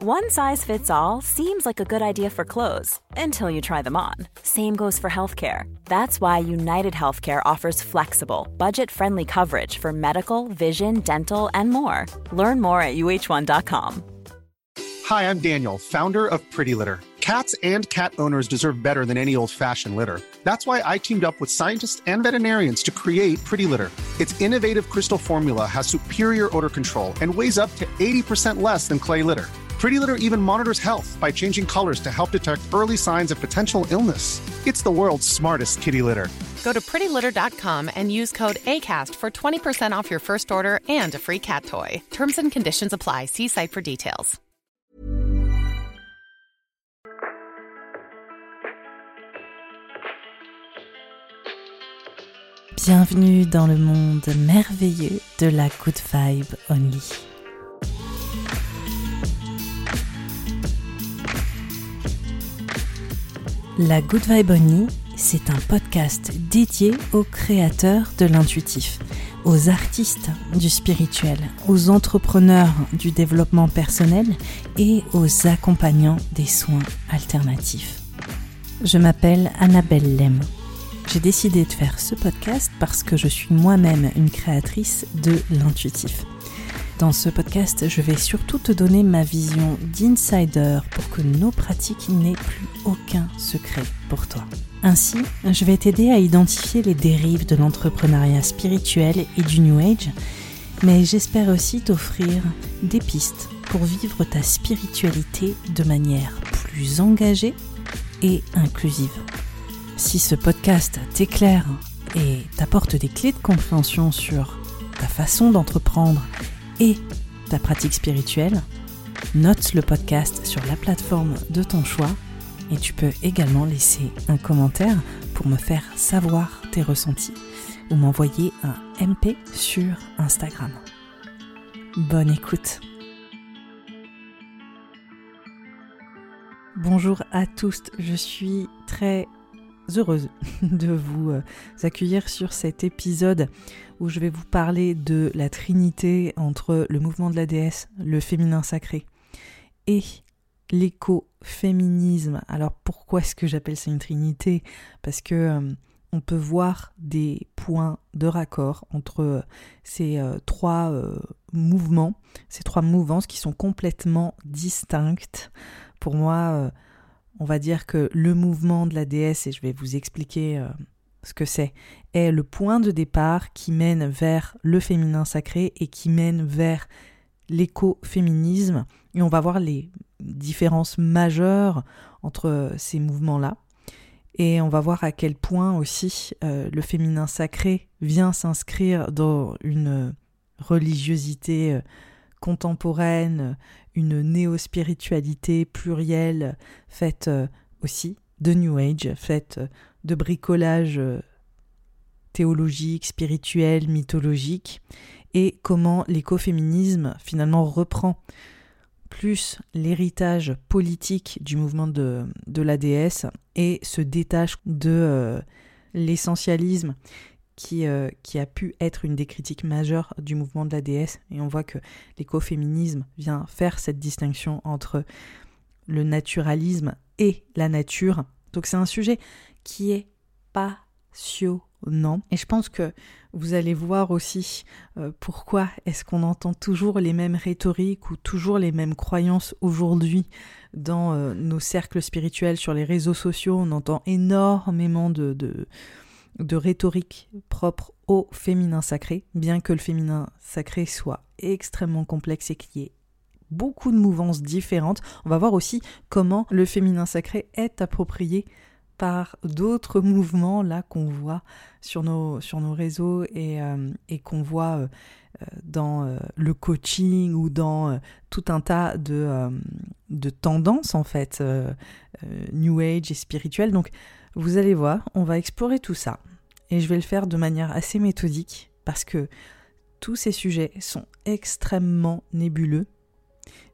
One size fits all seems like a good idea for clothes until you try them on. Same goes for healthcare. That's why United Healthcare offers flexible, budget friendly coverage for medical, vision, dental, and more. Learn more at uh1.com. Hi, I'm Daniel, founder of Pretty Litter. Cats and cat owners deserve better than any old fashioned litter. That's why I teamed up with scientists and veterinarians to create Pretty Litter. Its innovative crystal formula has superior odor control and weighs up to 80% less than clay litter. Pretty Litter even monitors health by changing colors to help detect early signs of potential illness. It's the world's smartest kitty litter. Go to prettylitter.com and use code ACAST for 20% off your first order and a free cat toy. Terms and conditions apply. See site for details. Bienvenue dans le monde merveilleux de la Good Vibe Only. La Good Vibe c'est un podcast dédié aux créateurs de l'intuitif, aux artistes du spirituel, aux entrepreneurs du développement personnel et aux accompagnants des soins alternatifs. Je m'appelle Annabelle Lem. J'ai décidé de faire ce podcast parce que je suis moi-même une créatrice de l'intuitif. Dans ce podcast, je vais surtout te donner ma vision d'insider pour que nos pratiques n'aient plus aucun secret pour toi. Ainsi, je vais t'aider à identifier les dérives de l'entrepreneuriat spirituel et du New Age, mais j'espère aussi t'offrir des pistes pour vivre ta spiritualité de manière plus engagée et inclusive. Si ce podcast t'éclaire et t'apporte des clés de compréhension sur ta façon d'entreprendre et ta pratique spirituelle, note le podcast sur la plateforme de ton choix et tu peux également laisser un commentaire pour me faire savoir tes ressentis ou m'envoyer un MP sur Instagram. Bonne écoute. Bonjour à tous, je suis très heureuse de vous euh, accueillir sur cet épisode où je vais vous parler de la trinité entre le mouvement de la déesse, le féminin sacré et l'écoféminisme. Alors pourquoi est-ce que j'appelle ça une trinité? Parce que euh, on peut voir des points de raccord entre euh, ces trois mouvements, ces trois mouvances qui sont complètement distinctes. Pour moi, on va dire que le mouvement de la déesse, et je vais vous expliquer euh, ce que c'est, est le point de départ qui mène vers le féminin sacré et qui mène vers l'écoféminisme. Et on va voir les différences majeures entre ces mouvements-là. Et on va voir à quel point aussi euh, le féminin sacré vient s'inscrire dans une religiosité euh, contemporaine, une néo-spiritualité plurielle faite euh, aussi de New Age, faite euh, de bricolage euh, théologique, spirituel, mythologique, et comment l'écoféminisme finalement reprend plus l'héritage politique du mouvement de, de la déesse et se détache de l'essentialisme euh, qui, a pu être une des critiques majeures du mouvement de la déesse. Et on voit que l'écoféminisme vient faire cette distinction entre le naturalisme et la nature. Donc c'est un sujet qui est passionnant. Et je pense que vous allez voir aussi euh, pourquoi est-ce qu'on entend toujours les mêmes rhétoriques ou toujours les mêmes croyances aujourd'hui dans euh, nos cercles spirituels sur les réseaux sociaux. On entend énormément de de rhétorique propre au féminin sacré, bien que le féminin sacré soit extrêmement complexe et qu'il y ait beaucoup de mouvances différentes. On va voir aussi comment le féminin sacré est approprié par d'autres mouvements là qu'on voit sur nos, réseaux et, euh, qu'on voit euh, euh, dans le coaching ou dans tout un tas de, de tendances en fait, New Age et spirituelles. Donc vous allez voir, on va explorer tout ça. Et je vais le faire de manière assez méthodique parce que tous ces sujets sont extrêmement nébuleux,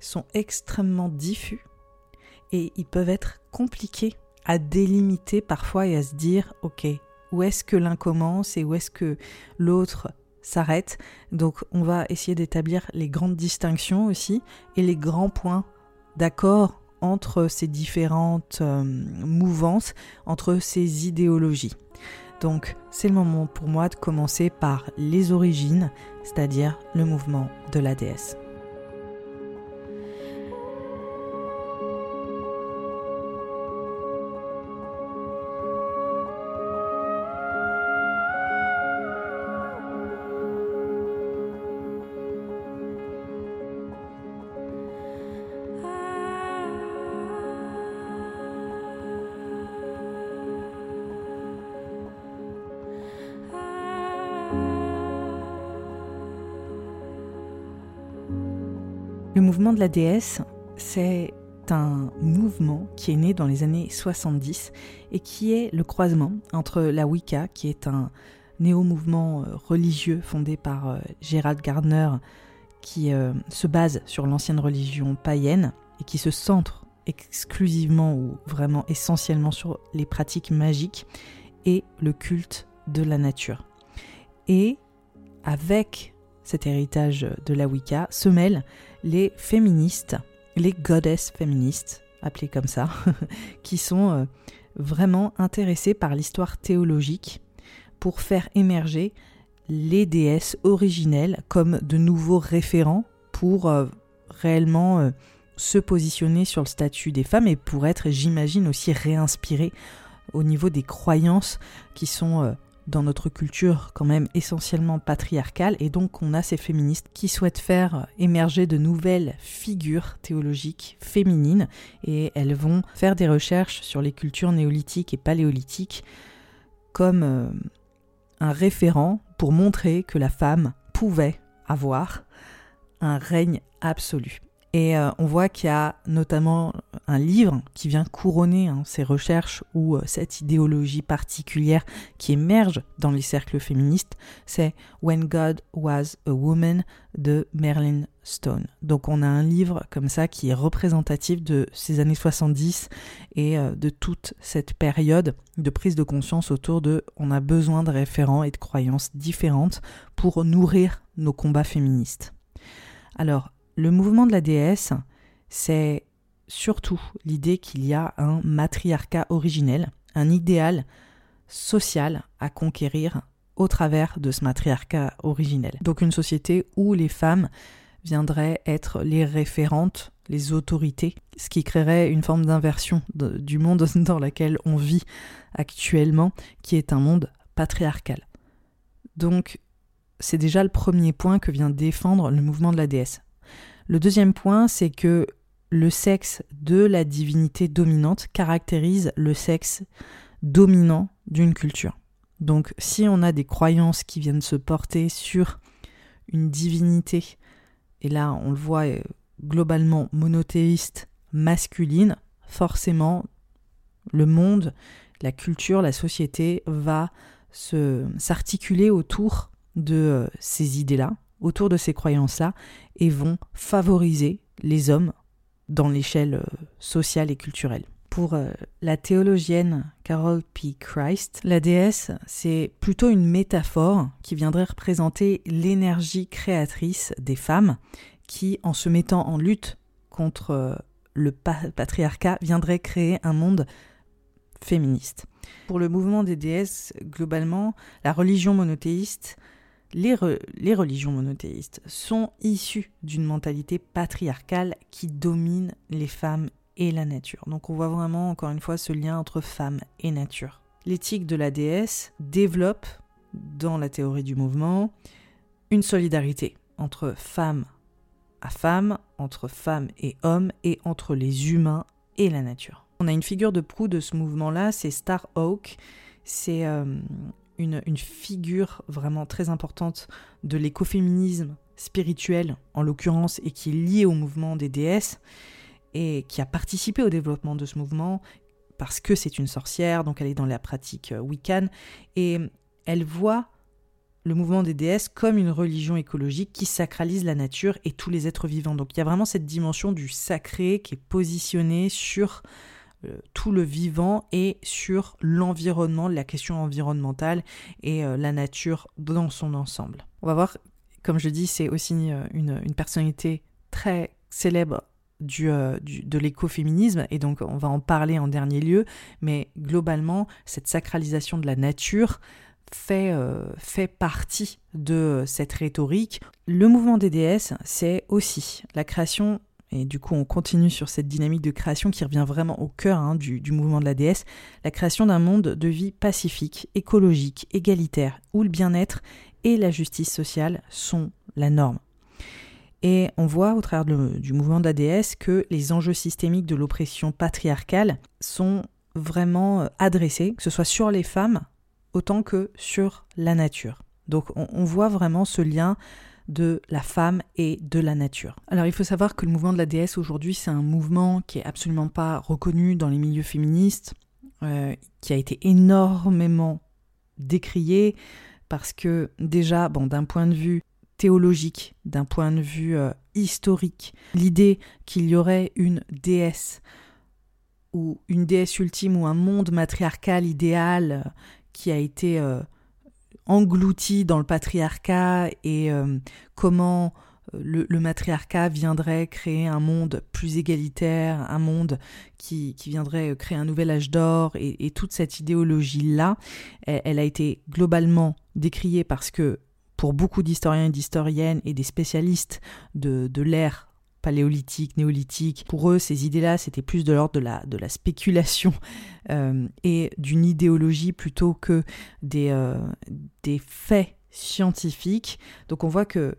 sont extrêmement diffus et ils peuvent être compliqués à délimiter parfois et à se dire, ok, où est-ce que l'un commence et où est-ce que l'autre s'arrête? Donc on va essayer d'établir les grandes distinctions aussi et les grands points d'accord entre ces différentes euh, mouvances, entre ces idéologies. Donc c'est le moment pour moi de commencer par les origines, c'est-à-dire le mouvement de la déesse. Mouvement de la déesse, c'est un mouvement qui est né dans les années 70 et qui est le croisement entre la Wicca, qui est un néo-mouvement euh, religieux fondé par euh, Gerald Gardner, qui euh, se base sur l'ancienne religion païenne et qui se centre exclusivement ou vraiment essentiellement sur les pratiques magiques et le culte de la nature. Et avec cet héritage de la Wicca se mêlent les féministes, les goddesses féministes, appelées comme ça, qui sont euh, vraiment intéressées par l'histoire théologique pour faire émerger les déesses originelles comme de nouveaux référents pour euh, réellement euh, se positionner sur le statut des femmes et pour être, j'imagine, aussi réinspirées au niveau des croyances qui sont dans notre culture quand même essentiellement patriarcale et donc on a ces féministes qui souhaitent faire émerger de nouvelles figures théologiques féminines et elles vont faire des recherches sur les cultures néolithiques et paléolithiques comme euh, un référent pour montrer que la femme pouvait avoir un règne absolu. Et euh, on voit qu'il y a notamment un livre qui vient couronner hein, ces recherches ou euh, cette idéologie particulière qui émerge dans les cercles féministes, c'est When God Was a Woman de Merlin Stone. Donc on a un livre comme ça qui est représentatif de ces années 70 et euh, de toute cette période de prise de conscience autour de on a besoin de référents et de croyances différentes pour nourrir nos combats féministes. Alors, le mouvement de la déesse, c'est surtout l'idée qu'il y a un matriarcat originel, un idéal social à conquérir au travers de ce matriarcat originel. Donc une société où les femmes viendraient être les référentes, les autorités, ce qui créerait une forme d'inversion du monde dans lequel on vit actuellement, qui est un monde patriarcal. Donc c'est déjà le premier point que vient défendre le mouvement de la déesse. Le deuxième point, c'est que le sexe de la divinité dominante caractérise le sexe dominant d'une culture. Donc si on a des croyances qui viennent se porter sur une divinité, et là on le voit euh, globalement monothéiste masculine, forcément le monde, la culture, la société va s'articuler autour de euh, ces idées-là autour de ces croyances-là et vont favoriser les hommes dans l'échelle euh, sociale et culturelle. Pour euh, la théologienne Carol P. Christ, la déesse, c'est plutôt une métaphore qui viendrait représenter l'énergie créatrice des femmes qui, en se mettant en lutte contre euh, le patriarcat, viendrait créer un monde féministe. Pour le mouvement des déesses, globalement, la religion monothéiste les, religions monothéistes sont issues d'une mentalité patriarcale qui domine les femmes et la nature. Donc on voit vraiment encore une fois ce lien entre femme et nature. L'éthique de la déesse développe dans la théorie du mouvement une solidarité entre femme à femme, entre femme et homme et entre les humains et la nature. On a une figure de proue de ce mouvement-là, c'est Star Oak. C'est euh, une, figure vraiment très importante de l'écoféminisme spirituel, en l'occurrence, et qui est liée au mouvement des déesses. et qui a participé au développement de ce mouvement parce que c'est une sorcière, donc elle est dans la pratique euh, Wiccan, et elle voit le mouvement des déesses comme une religion écologique qui sacralise la nature et tous les êtres vivants. Donc il y a vraiment cette dimension du sacré qui est positionnée sur tout le vivant et sur l'environnement, la question environnementale et euh, la nature dans son ensemble. On va voir, comme je dis, c'est aussi une, une personnalité très célèbre euh, du, de l'écoféminisme, et donc on va en parler en dernier lieu, mais globalement, cette sacralisation de la nature fait, euh, fait partie de cette rhétorique. Le mouvement des déesses, c'est aussi la création, et du coup on continue sur cette dynamique de création qui revient vraiment au cœur hein, du, mouvement de la déesse, la création d'un monde de vie pacifique, écologique, égalitaire, où le bien-être et la justice sociale sont la norme. Et on voit au travers du mouvement de la déesse que les enjeux systémiques de l'oppression patriarcale sont vraiment euh, adressés, que ce soit sur les femmes autant que sur la nature. Donc on, voit vraiment ce lien de la femme et de la nature. Alors il faut savoir que le mouvement de la déesse aujourd'hui c'est un mouvement qui est absolument pas reconnu dans les milieux féministes, euh, qui a été énormément décrié parce que déjà, bon, d'un point de vue théologique, d'un point de vue euh, historique. L'idée qu'il y aurait une déesse ou une déesse ultime ou un monde matriarcal idéal euh, qui a été englouti dans le patriarcat et comment le, matriarcat viendrait créer un monde plus égalitaire, un monde qui, viendrait créer un nouvel âge d'or et, toute cette idéologie-là, elle, a été globalement décriée parce que pour beaucoup d'historiens et d'historiennes et des spécialistes de, de l'ère paléolithique, néolithique. Pour eux, ces idées-là, c'était plus de l'ordre de la, de la spéculation euh, et d'une idéologie plutôt que des, euh, des faits scientifiques. Donc on voit que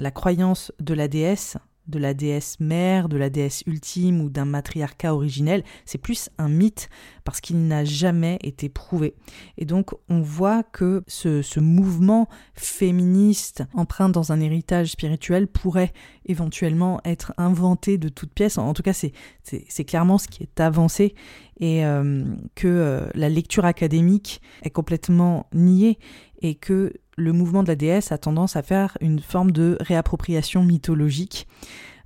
la croyance de la déesse de la déesse mère, de la déesse ultime ou d'un matriarcat originel, c'est plus un mythe parce qu'il n'a jamais été prouvé. Et donc on voit que ce, mouvement féministe empreint dans un héritage spirituel pourrait éventuellement être inventé de toutes pièces. En tout cas, c'est clairement ce qui est avancé et euh, que euh, la lecture académique est complètement niée et que le mouvement de la déesse a tendance à faire une forme de réappropriation mythologique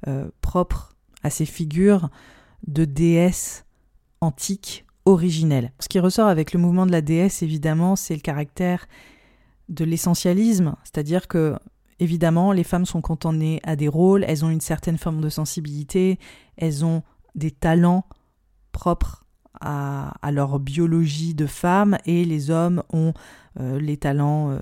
euh, propre à ces figures de déesses antiques originelles. Ce qui ressort avec le mouvement de la déesse, évidemment, c'est le caractère de l'essentialisme, c'est-à-dire que évidemment, les femmes sont cantonnées à des rôles, elles ont une certaine forme de sensibilité, elles ont des talents propres à, leur biologie de femme et les hommes ont les talents euh,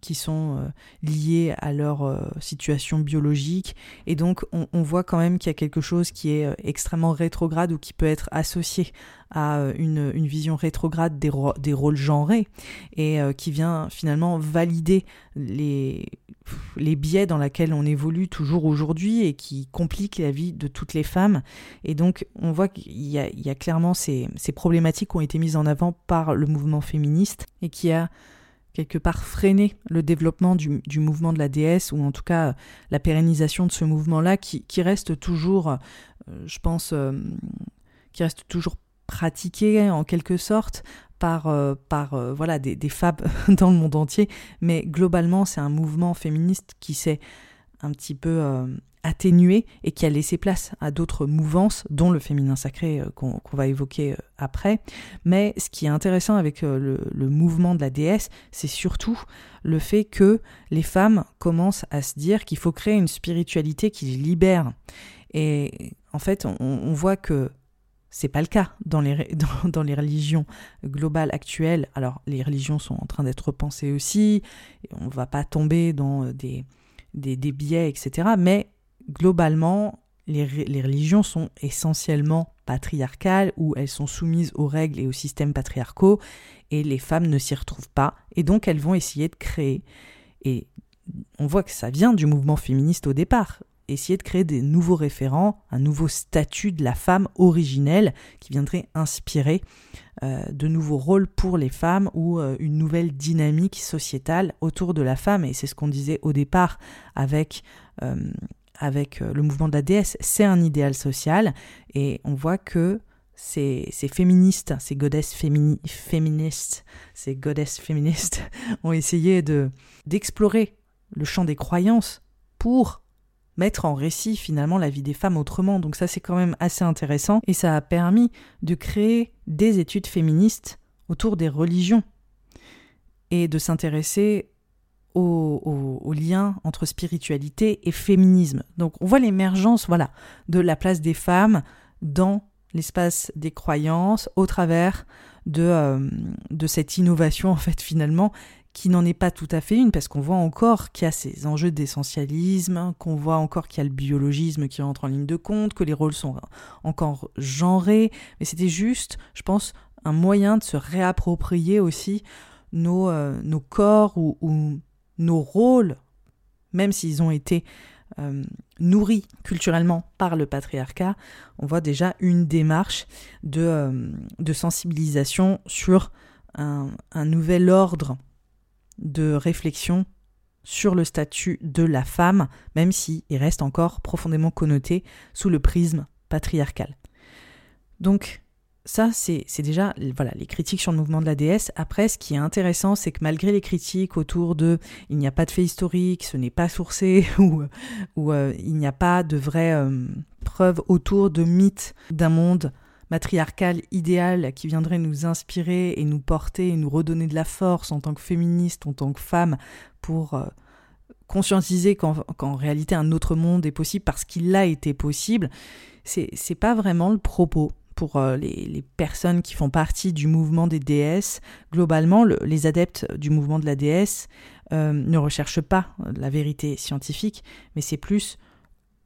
qui sont euh, liés à leur situation biologique. Et donc on, voit quand même qu'il y a quelque chose qui est extrêmement rétrograde ou qui peut être associé à une, vision rétrograde des, des, rôles genrés et qui vient finalement valider les, les biais dans lesquels on évolue toujours aujourd'hui et qui complique la vie de toutes les femmes. Et donc on voit qu'il y, a clairement ces, ces problématiques qui ont été mises en avant par le mouvement féministe et qui a quelque part freiner le développement du, mouvement de la déesse, ou en tout cas la pérennisation de ce mouvement-là, qui, reste toujours, euh, je pense, euh, qui reste toujours pratiqué en quelque sorte par, euh, par voilà, des, des femmes dans le monde entier, mais globalement c'est un mouvement féministe qui s'est un petit peu atténué et qui a laissé place à d'autres mouvances, dont le féminin sacré euh, qu'on va évoquer euh, après. Mais ce qui est intéressant avec euh, le, mouvement de la déesse, c'est surtout le fait que les femmes commencent à se dire qu'il faut créer une spiritualité qui les libère. Et en fait, on, voit que c'est pas le cas dans les, dans, les religions globales actuelles. Alors, les religions sont en train d'être repensées aussi, on va pas tomber dans des, des, des biais, etc. Mais globalement, les, religions sont essentiellement patriarcales ou elles sont soumises aux règles et aux systèmes patriarcaux et les femmes ne s'y retrouvent pas et donc elles vont essayer de créer et on voit que ça vient du mouvement féministe au départ essayer de créer des nouveaux référents, un nouveau statut de la femme originelle qui viendrait inspirer euh, de nouveaux rôles pour les femmes ou euh, une nouvelle dynamique sociétale autour de la femme. Et c'est ce qu'on disait au départ avec euh, avec le mouvement de la déesse, c'est un idéal social, et on voit que ces, féministes, ces goddesses féministes, ces féministes ont essayé de d'explorer le champ des croyances pour mettre en récit finalement la vie des femmes autrement. Donc ça c'est quand même assez intéressant et ça a permis de créer des études féministes autour des religions et de s'intéresser au, au, lien entre spiritualité et féminisme. Donc on voit l'émergence voilà, de la place des femmes dans l'espace des croyances au travers de, euh, de cette innovation en fait finalement qui n'en est pas tout à fait une, parce qu'on voit encore qu'il y a ces enjeux d'essentialisme, qu'on voit encore qu'il y a le biologisme qui entre en ligne de compte, que les rôles sont encore genrés, mais c'était juste, je pense, un moyen de se réapproprier aussi nos, euh, nos corps ou, nos rôles, même s'ils ont été euh, nourris culturellement par le patriarcat, on voit déjà une démarche de, euh, de sensibilisation sur un nouvel ordre de réflexion sur le statut de la femme, même s'il reste encore profondément connoté sous le prisme patriarcal. Donc ça, c'est déjà voilà, les critiques sur le mouvement de la déesse. Après, ce qui est intéressant, c'est que malgré les critiques autour de il n'y a pas de fait historique, ce n'est pas sourcé, ou, ou euh, il n'y a pas de vraies euh, preuves autour de mythes d'un monde matriarcal idéal qui viendrait nous inspirer et nous porter et nous redonner de la force en tant que féministe, en tant que femme, pour euh, conscientiser qu'en réalité un autre monde est possible parce qu'il a été possible, c'est pas vraiment le propos pour euh, les, personnes qui font partie du mouvement des déesses. Globalement, les adeptes du mouvement de la déesse euh, ne recherchent pas la vérité scientifique, mais c'est plus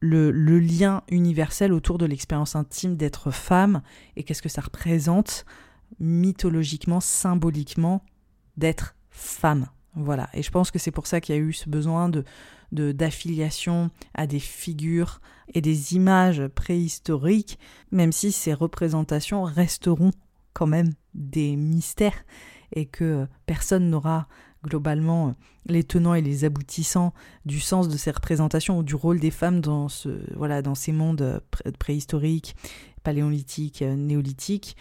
le, lien universel autour de l'expérience intime d'être femme et qu'est-ce que ça représente mythologiquement, symboliquement d'être femme. Voilà. Et je pense que c'est pour ça qu'il y a eu ce besoin de d'affiliation à des figures et des images préhistoriques, même si ces représentations resteront quand même des mystères et que personne n'aura globalement les tenants et les aboutissants du sens de ces représentations ou du rôle des femmes dans, ce, voilà, dans ces mondes préhistoriques, paléolithiques, néolithiques.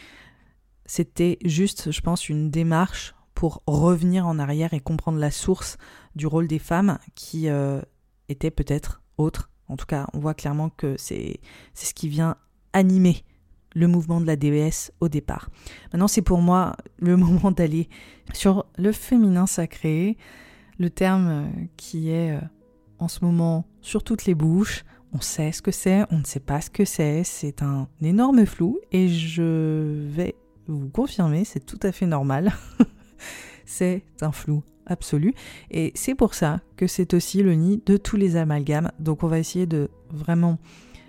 C'était juste, je pense, une démarche pour revenir en arrière et comprendre la source du rôle des femmes qui euh, était peut-être autre. En tout cas, on voit clairement que c'est ce qui vient animer le mouvement de la déesse au départ. Maintenant, c'est pour moi le moment d'aller sur le féminin sacré, le terme euh, qui est euh, en ce moment sur toutes les bouches. On sait ce que c'est, on ne sait pas ce que c'est, c'est un énorme flou et je vais vous confirmer, c'est tout à fait normal. c'est un flou absolu et c'est pour ça que c'est aussi le nid de tous les amalgames. Donc on va essayer de vraiment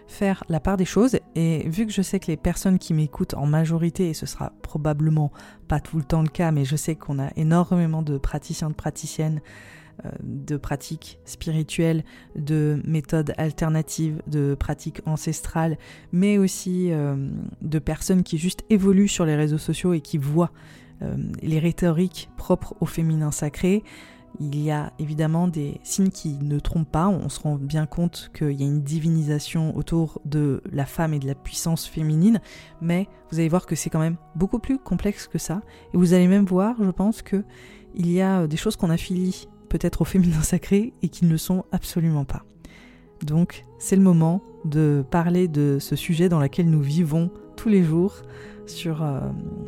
faire la part des choses. Et vu que je sais que les personnes qui m'écoutent en majorité, et ce sera probablement pas tout le temps le cas, mais je sais qu'on a énormément de praticiens, de praticiennes, euh, de pratiques spirituelles, de méthodes alternatives, de pratiques ancestrales, mais aussi euh, de personnes qui juste évoluent sur les réseaux sociaux et qui voient euh, les rhétoriques propres au féminin sacré. Il y a évidemment des signes qui ne trompent pas. On se rend bien compte qu'il y a une divinisation autour de la femme et de la puissance féminine, mais vous allez voir que c'est quand même beaucoup plus complexe que ça. Et vous allez même voir, je pense, que il y a des choses qu'on affilie peut-être au féminin sacré et qui ne le sont absolument pas. Donc, c'est le moment de parler de ce sujet dans lequel nous vivons tous les jours sur, euh,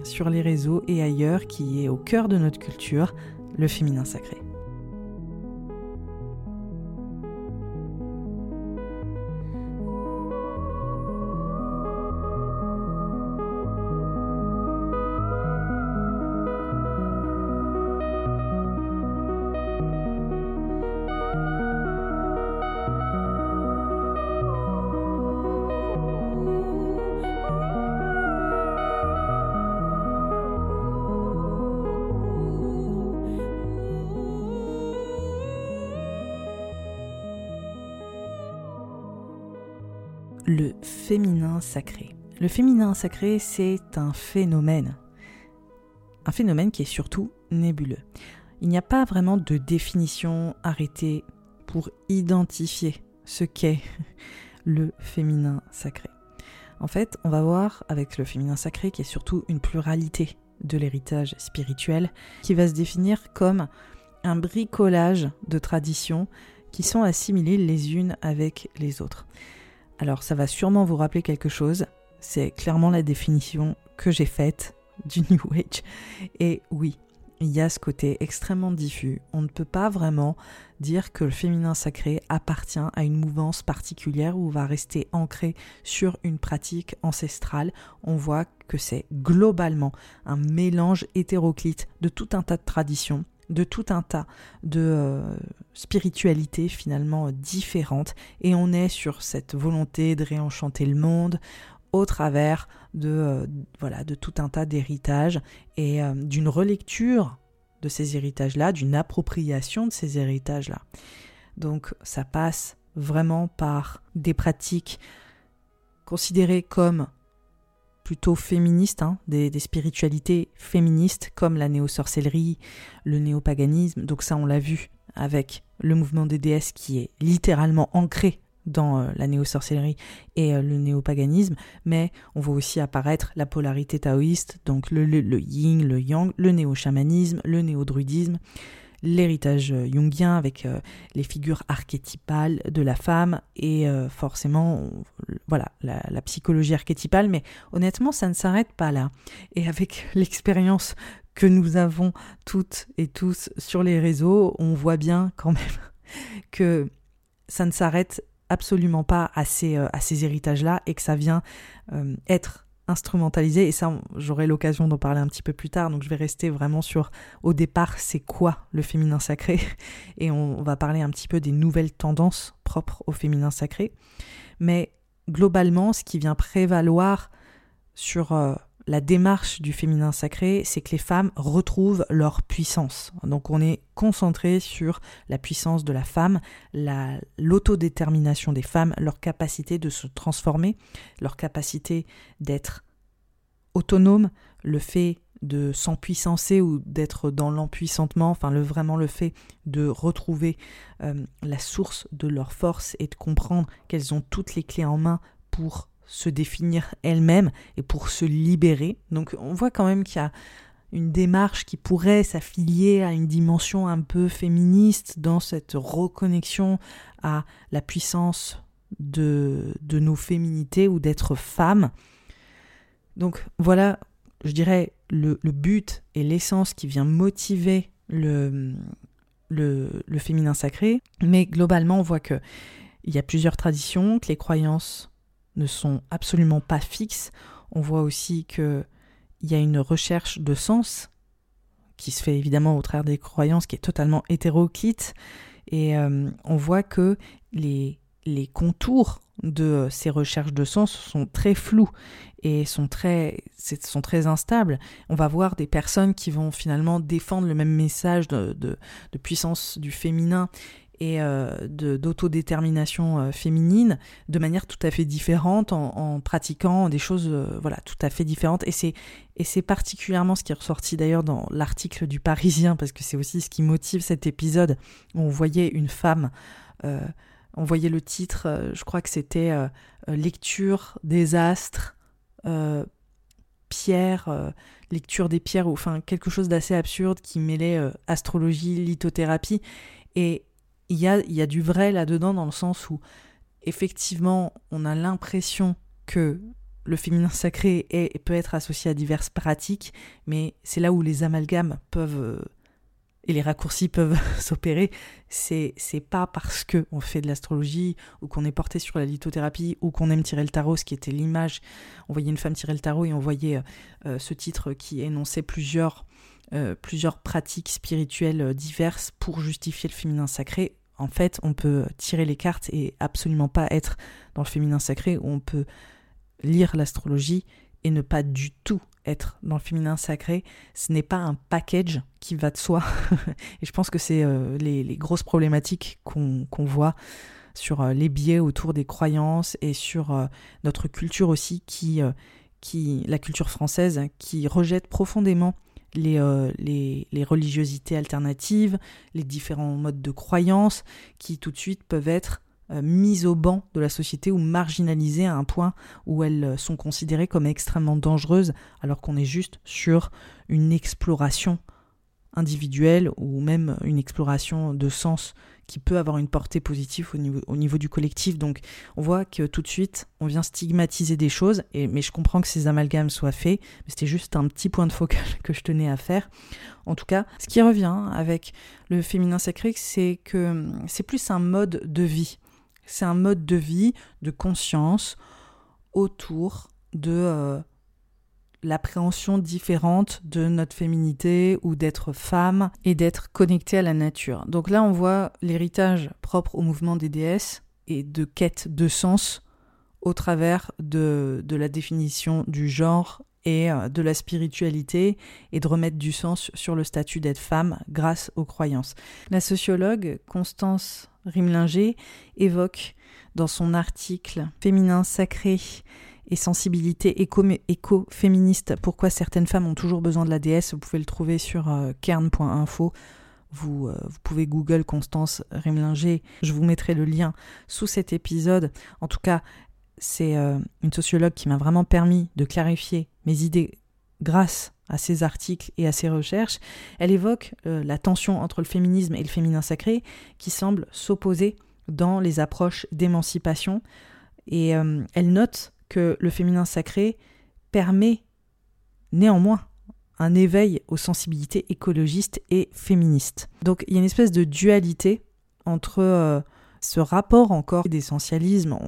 sur les réseaux et ailleurs, qui est au cœur de notre culture, le féminin sacré. Le féminin sacré, c'est un phénomène. Un phénomène qui est surtout nébuleux. Il n'y a pas vraiment de définition arrêtée pour identifier ce qu'est le féminin sacré. En fait, on va voir avec le féminin sacré qui est surtout une pluralité de l'héritage spirituel qui va se définir comme un bricolage de traditions qui sont assimilées les unes avec les autres. Alors ça va sûrement vous rappeler quelque chose, c'est clairement la définition que j'ai faite du New Age. Et oui, il y a ce côté extrêmement diffus. On ne peut pas vraiment dire que le féminin sacré appartient à une mouvance particulière ou va rester ancré sur une pratique ancestrale. On voit que c'est globalement un mélange hétéroclite de tout un tas de traditions de tout un tas de euh, spiritualités finalement différentes et on est sur cette volonté de réenchanter le monde au travers de, euh, voilà, de tout un tas d'héritages et euh, d'une relecture de ces héritages-là, d'une appropriation de ces héritages-là. Donc ça passe vraiment par des pratiques considérées comme plutôt féministes, hein, des, spiritualités féministes comme la néo-sorcellerie, le néopaganisme. Donc ça on l'a vu avec le mouvement des déesses qui est littéralement ancré dans euh, la néo-sorcellerie et euh, le néopaganisme, mais on voit aussi apparaître la polarité taoïste, donc le, le, yin, le yang, le néo-chamanisme, le néo-druidisme, l'héritage euh, jungien avec les figures archétypales de la femme et forcément voilà la, psychologie archétypale. Mais honnêtement ça ne s'arrête pas là. Et avec l'expérience que nous avons toutes et tous sur les réseaux on voit bien quand même que ça ne s'arrête absolument pas à ces, euh, héritages-là et que ça vient euh, être instrumentalisé. Et ça, j'aurai l'occasion d'en parler un petit peu plus tard. Donc je vais rester vraiment sur, au départ, c'est quoi le féminin sacré? Et on, va parler un petit peu des nouvelles tendances propres au féminin sacré. Mais globalement, ce qui vient prévaloir sur... La démarche du féminin sacré, c'est que les femmes retrouvent leur puissance. Donc on est concentré sur la puissance de la femme, l'autodétermination des femmes, leur capacité de se transformer, leur capacité d'être autonome, le fait de s'empuissancer ou d'être dans l'empuissantement, enfin le, vraiment le fait de retrouver euh, la source de leur force et de comprendre qu'elles ont toutes les clés en main pour se définir elle-même et pour se libérer. Donc on voit quand même qu'il y a une démarche qui pourrait s'affilier à une dimension un peu féministe dans cette reconnexion à la puissance de, de nos féminités ou d'être femme. Donc voilà, je dirais, le, but et l'essence qui vient motiver le, le, le, féminin sacré. Mais globalement, on voit que il y a plusieurs traditions, que les croyances ne sont absolument pas fixes. On voit aussi qu'il y a une recherche de sens qui se fait évidemment au travers des croyances, qui est totalement hétéroclite. Et euh, on voit que les, les contours de ces recherches de sens sont très flous et sont très, sont très instables. On va voir des personnes qui vont finalement défendre le même message de, de, de puissance du féminin et euh, d'autodétermination euh, féminine de manière tout à fait différente en, pratiquant des choses euh, voilà tout à fait différentes. Et c'est et c'est particulièrement ce qui est ressorti d'ailleurs dans l'article du Parisien parce que c'est aussi ce qui motive cet épisode où on voyait une femme on voyait le titre je crois que c'était lecture des astres pierre lecture des pierres ou enfin quelque chose d'assez absurde qui mêlait astrologie lithothérapie. Et il y a, du vrai là-dedans dans le sens où effectivement on a l'impression que le féminin sacré est, peut être associé à diverses pratiques, mais c'est là où les amalgames peuvent euh, et les raccourcis peuvent s'opérer. C'est c'est pas parce que on fait de l'astrologie ou qu'on est porté sur la lithothérapie ou qu'on aime tirer le tarot, ce qui était l'image. On voyait une femme tirer le tarot et on voyait euh, euh, ce titre qui énonçait plusieurs plusieurs pratiques spirituelles diverses pour justifier le féminin sacré en fait, on peut tirer les cartes et absolument pas être dans le féminin sacré, on peut lire l'astrologie et ne pas du tout être dans le féminin sacré. Ce n'est pas un package qui va de soi. et je pense que c'est euh, les, grosses problématiques qu'on voit sur euh, les biais autour des croyances et sur euh, notre culture aussi qui la culture française qui rejette profondément euh, les, les, religiosités alternatives, les différents modes de croyance qui tout de suite peuvent être euh, mises au banc de la société ou marginalisées à un point où elles euh, sont considérées comme extrêmement dangereuses alors qu'on est juste sur une exploration individuelle ou même une exploration de sens qui peut avoir une portée positive au niveau, au niveau du collectif. Donc on voit que tout de suite, on vient stigmatiser des choses, et, mais je comprends que ces amalgames soient faits, mais c'était juste un petit point de focal que je tenais à faire. En tout cas, ce qui revient avec le féminin sacré, c'est que c'est plus un mode de vie. C'est un mode de vie, de conscience autour de euh, l'appréhension différente de notre féminité ou d'être femme et d'être connectée à la nature. Donc là, on voit l'héritage propre au mouvement des déesses et de quête de sens au travers de, de la définition du genre et euh, de la spiritualité et de remettre du sens sur le statut d'être femme grâce aux croyances. La sociologue Constance Rimlinger évoque dans son article Féminin sacré et sensibilité éco-féministe, pourquoi certaines femmes ont toujours besoin de la déesse, vous pouvez le trouver sur euh, kern.info. Vous, euh, vous, pouvez Google Constance Rimlinger, je vous mettrai le lien sous cet épisode. En tout cas, c'est euh, une sociologue qui m'a vraiment permis de clarifier mes idées grâce à ses articles et à ses recherches. Elle évoque la tension entre le féminisme et le féminin sacré qui semble s'opposer dans les approches d'émancipation. Et elle note que le féminin sacré permet néanmoins un éveil aux sensibilités écologistes et féministes. Donc il y a une espèce de dualité entre euh, ce rapport encore d'essentialisme,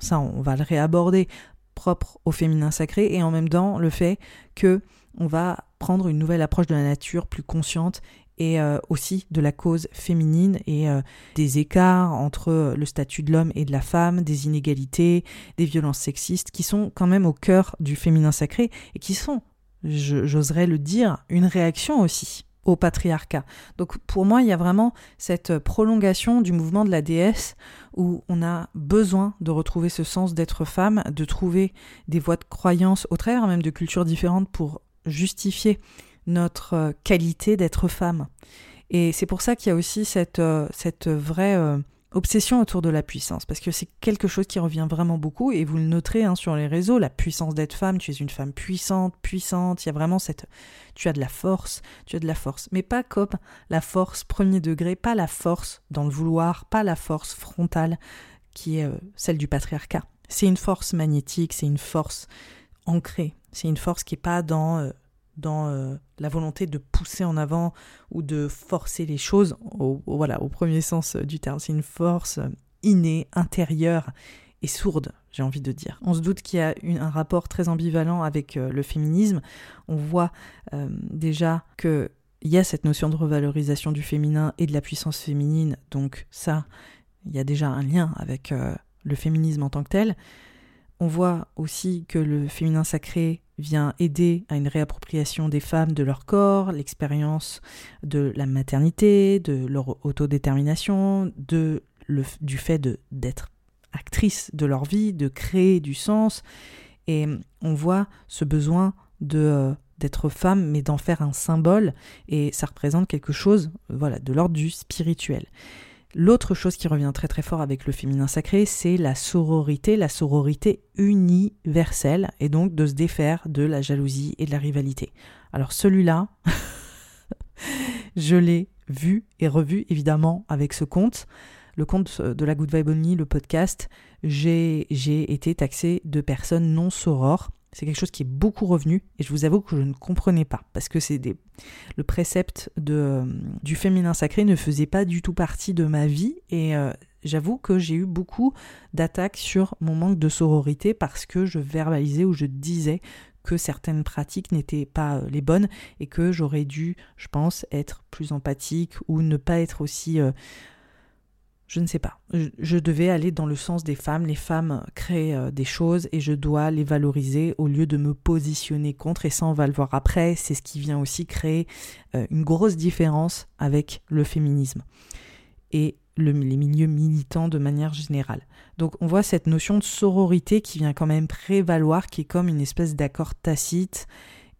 ça on va le réaborder, propre au féminin sacré, et en même temps le fait que on va prendre une nouvelle approche de la nature plus consciente et euh, aussi de la cause féminine et euh, des écarts entre le statut de l'homme et de la femme, des inégalités, des violences sexistes qui sont quand même au cœur du féminin sacré et qui sont, j'oserais le dire, une réaction aussi au patriarcat. Donc pour moi, il y a vraiment cette prolongation du mouvement de la déesse où on a besoin de retrouver ce sens d'être femme, de trouver des voies de croyance au travers même de cultures différentes pour justifier notre euh, qualité d'être femme. Et c'est pour ça qu'il y a aussi cette, euh, cette vraie euh, obsession autour de la puissance, parce que c'est quelque chose qui revient vraiment beaucoup, et vous le noterez hein, sur les réseaux, la puissance d'être femme, tu es une femme puissante, puissante, il y a vraiment cette... Tu as de la force, tu as de la force, mais pas comme la force premier degré, pas la force dans le vouloir, pas la force frontale qui est celle du patriarcat. C'est une force magnétique, c'est une force ancrée, c'est une force qui n'est pas dans dans euh, la volonté de pousser en avant ou de forcer les choses, au, voilà, au premier sens du terme. C'est une force innée, intérieure et sourde, j'ai envie de dire. On se doute qu'il y a un rapport très ambivalent avec euh, le féminisme. On voit euh, déjà que il y a cette notion de revalorisation du féminin et de la puissance féminine, donc ça, il y a déjà un lien avec le féminisme en tant que tel. On voit aussi que le féminin sacré vient aider à une réappropriation des femmes de leur corps, l'expérience de la maternité, de leur autodétermination, de du fait d'être actrice de leur vie, de créer du sens. Et on voit ce besoin de euh, d'être femme, mais d'en faire un symbole, et ça représente quelque chose, voilà, de l'ordre du spirituel. L'autre chose qui revient très très fort avec le féminin sacré, c'est la sororité, la sororité universelle, et donc de se défaire de la jalousie et de la rivalité. Alors celui-là, je l'ai vu et revu évidemment avec ce compte, le compte de la Good Vibe Only, le podcast, j'ai été taxé de personnes non sorores c'est quelque chose qui est beaucoup revenu et je vous avoue que je ne comprenais pas parce que c'est des... le précepte de, euh, du féminin sacré ne faisait pas du tout partie de ma vie et euh, j'avoue que j'ai eu beaucoup d'attaques sur mon manque de sororité parce que je verbalisais ou je disais que certaines pratiques n'étaient pas euh, les bonnes et que j'aurais dû, je pense, être plus empathique ou ne pas être aussi je ne sais pas. Je, devais aller dans le sens des femmes. Les femmes créent euh, des choses et je dois les valoriser au lieu de me positionner contre. Et ça, on va le voir après. C'est ce qui vient aussi créer euh, une grosse différence avec le féminisme et les milieux militants de manière générale. Donc on voit cette notion de sororité qui vient quand même prévaloir, qui est comme une espèce d'accord tacite